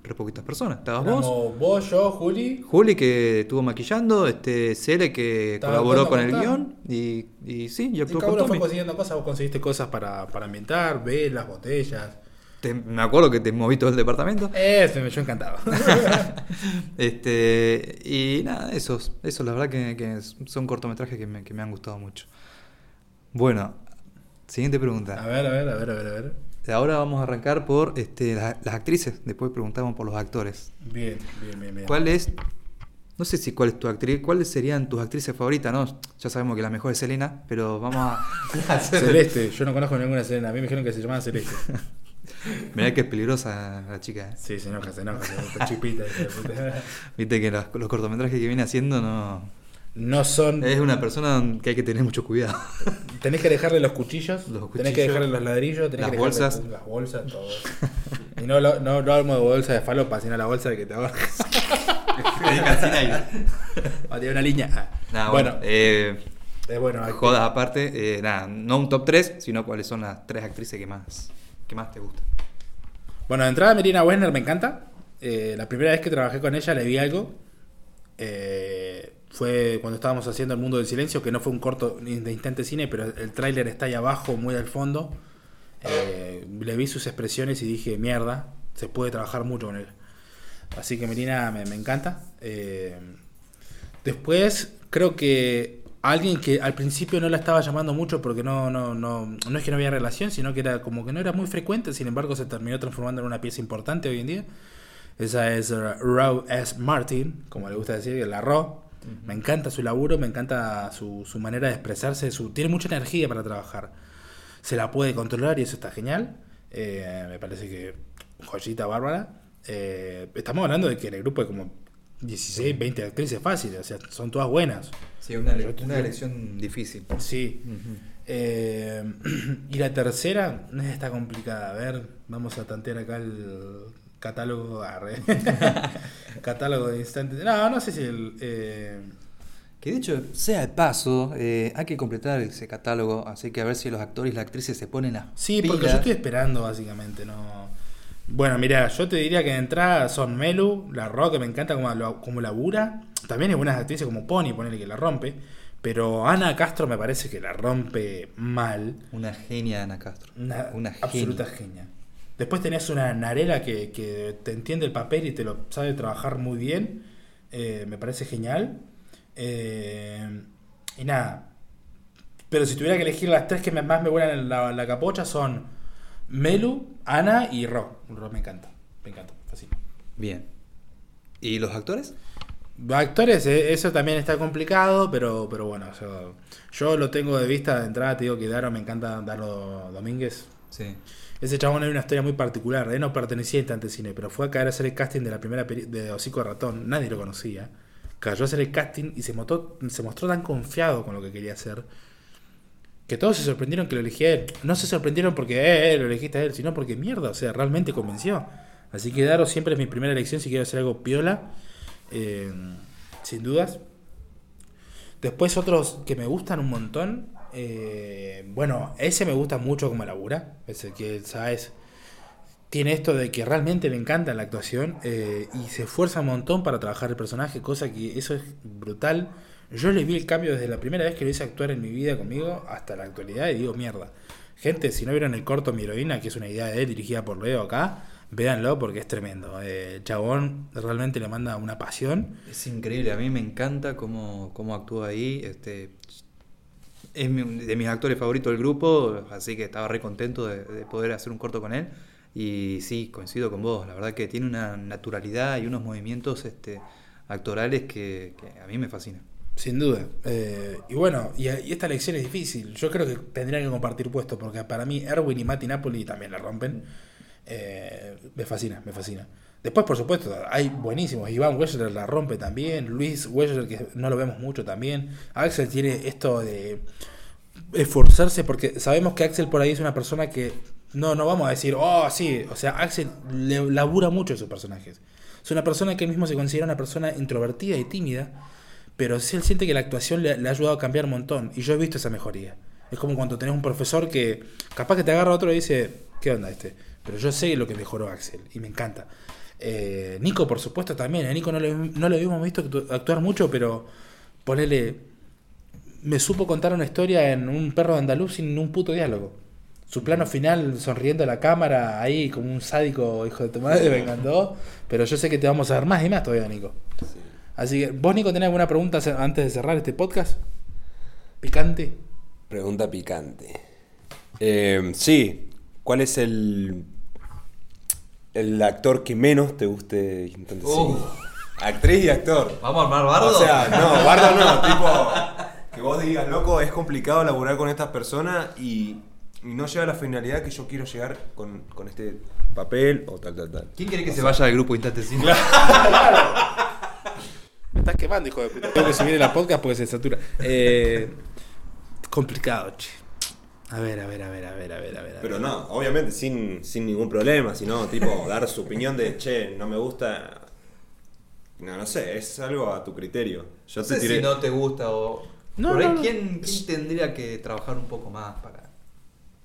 re poquitas personas. Estabas vos, Éramos vos, yo, Juli. Juli que estuvo maquillando, este Cele que colaboró con el guion y, y sí, yo uno con fue Tommy. consiguiendo cosas, vos conseguiste cosas para, para ambientar, velas, botellas. Te- me acuerdo que te moví todo el departamento. Eso, yo encantado. <laughs> <laughs> este y nada, esos, esos la verdad que, que son cortometrajes que me, que me han gustado mucho. Bueno, siguiente a pregunta. ver, a ver, a ver, a ver, a ver. Ahora vamos a arrancar por este, la- las actrices, después preguntamos por los actores. Bien, bien, bien, bien. ¿Cuál es? No sé si cuál es tu actriz, cuáles serían tus actrices favoritas, ¿no? Ya sabemos que la mejor es Selena, pero vamos a <laughs> hacer- Celeste, yo no conozco ninguna Selena. A mí me dijeron que se llamaba Celeste. <laughs> Mirá que es peligrosa la chica. ¿eh? Sí, se enoja, se enoja. se enoja, chipita. <laughs> Viste que los, los cortometrajes que viene haciendo no... No son. Es una persona que hay que tener mucho cuidado. <laughs> Tenés que dejarle los cuchillos, Los tenés que cuchillos, dejarle los ladrillos, tenés las que bolsas. las bolsas, todo. Y no, no, no hablamos de bolsa de falopa, sino la bolsa de que te ahorras. <laughs> Ah, tiene una línea. Ah. Bueno, bueno, eh, bueno. jodas aparte, eh, nada, no un top 3, sino cuáles son las tres actrices que más, que más te gustan. Bueno, de entrada Merina Wessner me encanta. Eh, la primera vez que trabajé con ella le vi algo. Eh, fue cuando estábamos haciendo El Mundo del Silencio, que no fue un corto de instante cine, pero el tráiler está ahí abajo, muy al fondo. Eh, le vi sus expresiones y dije, mierda, se puede trabajar mucho con él. Así que Merina me, me encanta. Eh, después, creo que alguien que al principio no la estaba llamando mucho porque no, no, no, no es que no había relación, sino que era como que no era muy frecuente, sin embargo se terminó transformando en una pieza importante hoy en día. Esa es Row S. Martin, como le gusta decir, la Ro. Me encanta su laburo, me encanta su, su manera de expresarse, su, tiene mucha energía para trabajar. Se la puede controlar y eso está genial. Eh, me parece que joyita bárbara. Eh, estamos hablando de que en el grupo hay como 16, 20 actrices fáciles, o sea, son todas buenas. Sí, una, Yo- una elección difícil. Sí. Eh, <clears throat> y la tercera eh, está complicada. A ver, vamos a tantear acá el catálogo. arre. <laughs> catálogo de instantes. No, no sé si el. eh, Que de hecho, sea de paso, eh, hay que completar ese catálogo, así que a ver si los actores y las actrices se ponen a. Sí, porque yo estoy esperando, básicamente. no Bueno, mira, yo te diría que de entrada son Melu, la Rock, que me encanta como, como labura. También hay buenas actrices como Pony, ponele que la rompe. Pero Ana Castro me parece que la rompe mal. Una genia Ana Castro. Una, Una absoluta genia. genia. Después tenés una Narela que, que te entiende el papel y te lo sabe trabajar muy bien. Eh, me parece genial. Eh, y nada. Pero si tuviera que elegir las tres que más me vuelan en la, la capocha son Melu, Ana y Ro. Ro me encanta. Me encanta. Fascina. Bien. ¿Y los actores? Actores, eh, eso también está complicado, pero, pero bueno, o sea, yo lo tengo de vista de entrada, te digo que Daro me encanta Daro Domínguez. Sí. Ese chabón era una historia muy particular. Él no pertenecía a Instante Cine, pero fue a caer a hacer el casting de la primera de Hocico de Ratón. Nadie lo conocía. Cayó a hacer el casting y se mostró, tan confiado con lo que quería hacer que todos se sorprendieron que lo elegía a él. No se sorprendieron porque eh, eh, lo elegiste a él, sino porque mierda, o sea, realmente convenció. Así que Daro siempre es mi primera elección si quiero hacer algo piola. eh, sin dudas. Después otros que me gustan un montón. Eh, bueno, ese me gusta mucho como labura. Ese que, ¿sabes? Tiene esto de que realmente le encanta la actuación eh, y se esfuerza un montón para trabajar el personaje, cosa que eso es brutal. Yo le vi el cambio desde la primera vez que lo hice actuar en mi vida conmigo hasta la actualidad y digo, mierda. Gente, si no vieron el corto Mi heroína, que es una idea de él dirigida por Leo acá, véanlo porque es tremendo. Eh, Chabón realmente le manda una pasión. Es increíble, a mí me encanta cómo, cómo actúa ahí. Este, es de mis actores favoritos del grupo, así que estaba re contento de, de poder hacer un corto con él. Y sí, coincido con vos, la verdad que tiene una naturalidad y unos movimientos este, actorales que, que a mí me fascinan. Sin duda. Eh, y bueno, y, y esta elección es difícil. Yo creo que tendrían que compartir puesto, porque para mí Erwin y Mati Napoli también la rompen. Eh, me fascina, me fascina. Después, por supuesto, hay buenísimos. Iván Weschler la rompe también. Luis Weschler, que no lo vemos mucho también. Axel tiene esto de esforzarse, porque sabemos que Axel por ahí es una persona que no, no vamos a decir, oh, sí. O sea, Axel le labura mucho a sus personajes. Es una persona que él mismo se considera una persona introvertida y tímida pero sí él siente que la actuación le, le ha ayudado a cambiar un montón. Y yo he visto esa mejoría. Es como cuando tenés un profesor que capaz que te agarra otro y dice, ¿qué onda este? Pero yo sé lo que mejoró Axel y me encanta. Eh, Nico, por supuesto, también. A Nico no le, no le habíamos visto actu- actuar mucho, pero ponele. Me supo contar una historia en un perro andaluz sin un puto diálogo. Su plano final sonriendo a la cámara, ahí como un sádico hijo de tu madre, me encantó. Pero yo sé que te vamos a dar más y más todavía, Nico. Así que, ¿vos, Nico, tenés alguna pregunta antes de cerrar este podcast? ¿Picante? Pregunta picante. Eh, sí, ¿cuál es el el actor que menos te guste Intante Uh. Cine? Actriz y actor. ¿Vamos a armar bardo? O sea, no, bardo no, <laughs> tipo que vos digas, loco, es complicado laburar con estas personas y, y no llega a la finalidad que yo quiero llegar con, con este papel o tal, tal, tal. ¿Quién quiere que se vaya del grupo Instante Cine? <laughs> Me estás quemando, hijo de puta. Tengo que subir la podcast porque se satura. Eh, complicado, che. A ver, a ver, a ver, a ver, a ver, a ver. Pero no, obviamente sin, sin ningún problema, sino tipo dar su opinión de, che, no me gusta. No, no sé, es algo a tu criterio. Yo No te sé tiré. si no te gusta o... No, Por ahí, no, no. ¿quién, quién tendría que trabajar un poco más para,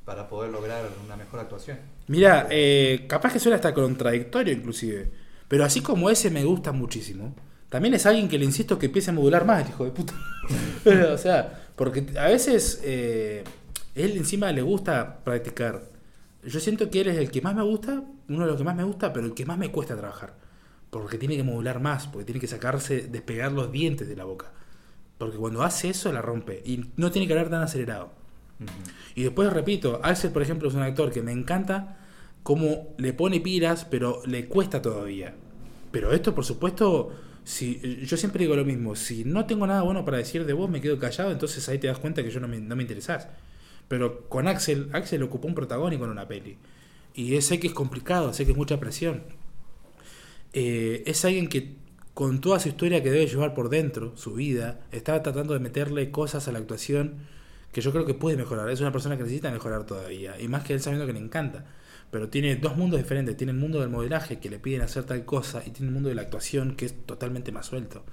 para poder lograr una mejor actuación? Mira, eh, capaz que suena hasta contradictorio inclusive. Pero así como ese me gusta muchísimo, también es alguien que le insisto que empiece a modular más, el hijo de puta. <laughs> o sea, porque a veces eh, él encima le gusta practicar. Yo siento que él es el que más me gusta, uno de los que más me gusta, pero el que más me cuesta trabajar. Porque tiene que modular más, porque tiene que sacarse, despegar los dientes de la boca. Porque cuando hace eso la rompe y no tiene que hablar tan acelerado. Y después repito, Axel, por ejemplo, es un actor que me encanta cómo le pone pilas, pero le cuesta todavía. Pero esto, por supuesto, si yo siempre digo lo mismo, si no tengo nada bueno para decir de vos, me quedo callado, entonces ahí te das cuenta que yo no me, no me interesás. Pero con Axel, Axel ocupó un protagónico en una peli. Y sé que es complicado, sé que es mucha presión. Eh, es alguien que con toda su historia que debe llevar por dentro, su vida, está tratando de meterle cosas a la actuación que yo creo que puede mejorar. Es una persona que necesita mejorar todavía. Y más que él sabiendo que le encanta. Pero tiene dos mundos diferentes. Tiene el mundo del modelaje que le piden hacer tal cosa y tiene el mundo de la actuación que es totalmente más suelto.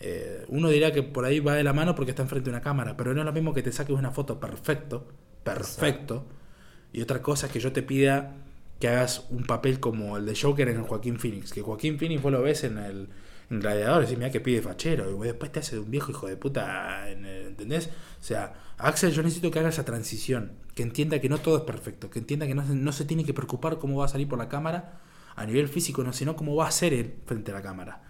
Eh, uno dirá que por ahí va de la mano porque está enfrente de una cámara, pero no es lo mismo que te saques una foto perfecto, perfecto, y otra cosa es que yo te pida que hagas un papel como el de Joker en el Joaquín Phoenix, que Joaquín Phoenix vos lo ves en el en Gladiador y decís, mira que pide fachero, y vos después te hace de un viejo hijo de puta, ¿entendés? O sea, Axel, yo necesito que haga esa transición, que entienda que no todo es perfecto, que entienda que no, se- no se tiene que preocupar cómo va a salir por la cámara a nivel físico, no, sino cómo va a ser él frente a la cámara.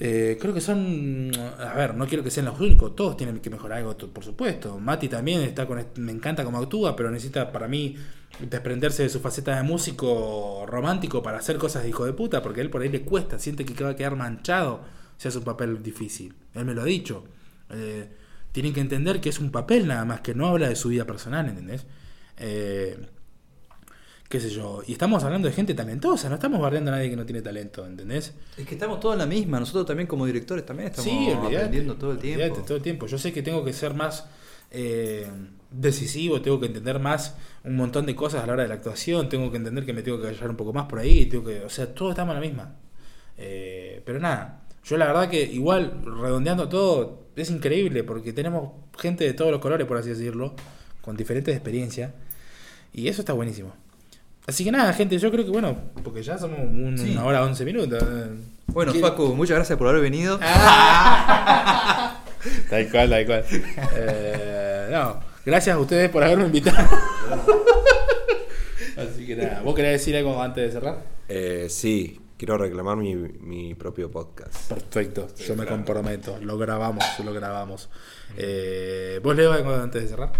Eh, creo que son. A ver, no quiero que sean los únicos, todos tienen que mejorar algo, por supuesto. Mati también está con. Me encanta cómo actúa, pero necesita para mí desprenderse de su faceta de músico romántico para hacer cosas de hijo de puta, porque a él por ahí le cuesta, siente que va a quedar manchado si hace un papel difícil. Él me lo ha dicho. Eh, tienen que entender que es un papel nada más, que no habla de su vida personal, ¿entendés? Eh, qué sé yo. Y estamos hablando de gente talentosa, no estamos bardeando a nadie que no tiene talento, ¿entendés? Es que estamos todos en la misma, nosotros también como directores también estamos Sí, olvidate, aprendiendo todo el tiempo. olvidate, todo el tiempo. Yo sé que tengo que ser más eh, decisivo, tengo que entender más un montón de cosas a la hora de la actuación, tengo que entender que me tengo que callar un poco más por ahí, tengo que, o sea, todos estamos en la misma. Eh, pero nada, yo la verdad que igual, redondeando todo, es increíble porque tenemos gente de todos los colores, por así decirlo, con diferentes experiencias, y eso está buenísimo. Así que nada, gente, yo creo que bueno, porque ya somos un- Sí. una hora 11 minutos. Bueno, ¿Qué- Facu, muchas gracias por haber venido. <laughs> Tal cual, tal cual. Eh, no, gracias a ustedes por haberme invitado. <laughs> Así que nada, ¿vos querés decir algo antes de cerrar? Eh, sí, quiero reclamar mi, mi propio podcast. Perfecto, yo me comprometo. Lo grabamos, lo grabamos. Eh, ¿Vos leo algo antes de cerrar?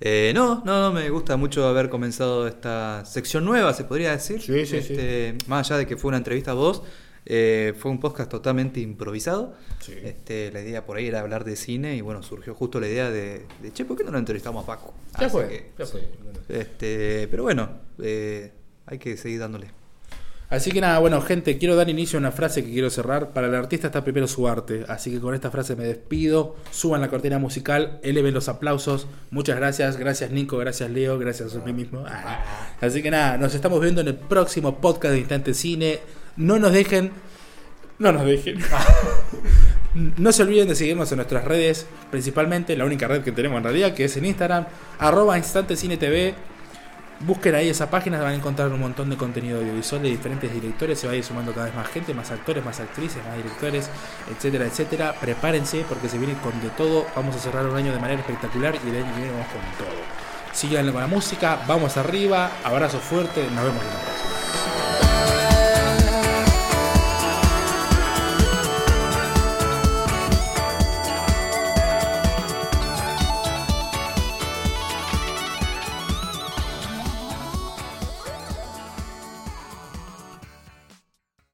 Eh, no, no, no, me gusta mucho haber comenzado esta sección nueva, se podría decir. Sí, sí, Este, Más allá de que fue una entrevista a vos, eh, fue un podcast totalmente improvisado. Sí. Este, la idea por ahí era hablar de cine y bueno, surgió justo la idea de, de che, ¿por qué no lo entrevistamos a Paco? Ya Así fue, que, ya fue. este, pero bueno, eh, hay que seguir dándole. Así que nada, bueno, gente, quiero dar inicio a una frase que quiero cerrar. Para el artista está primero su arte. Así que con esta frase me despido. Suban la cortina musical, eleven los aplausos. Muchas gracias, gracias Nico, gracias Leo, gracias a mí mismo. <laughs> Así que nada, nos estamos viendo en el próximo podcast de Instante Cine. No nos dejen. No nos dejen. <laughs> No se olviden de seguirnos en nuestras redes, principalmente la única red que tenemos en realidad, que es en Instagram, arroba Instante Cine TV. Busquen ahí esa página, van a encontrar un montón de contenido audiovisual de diferentes directores, se va a ir sumando cada vez más gente, más actores, más actrices, más directores, etcétera, etcétera. Prepárense porque se viene con de todo, vamos a cerrar un año de manera espectacular y el año que viene vamos con todo. Sigan con la música, vamos arriba, abrazo fuerte, nos vemos en la próxima.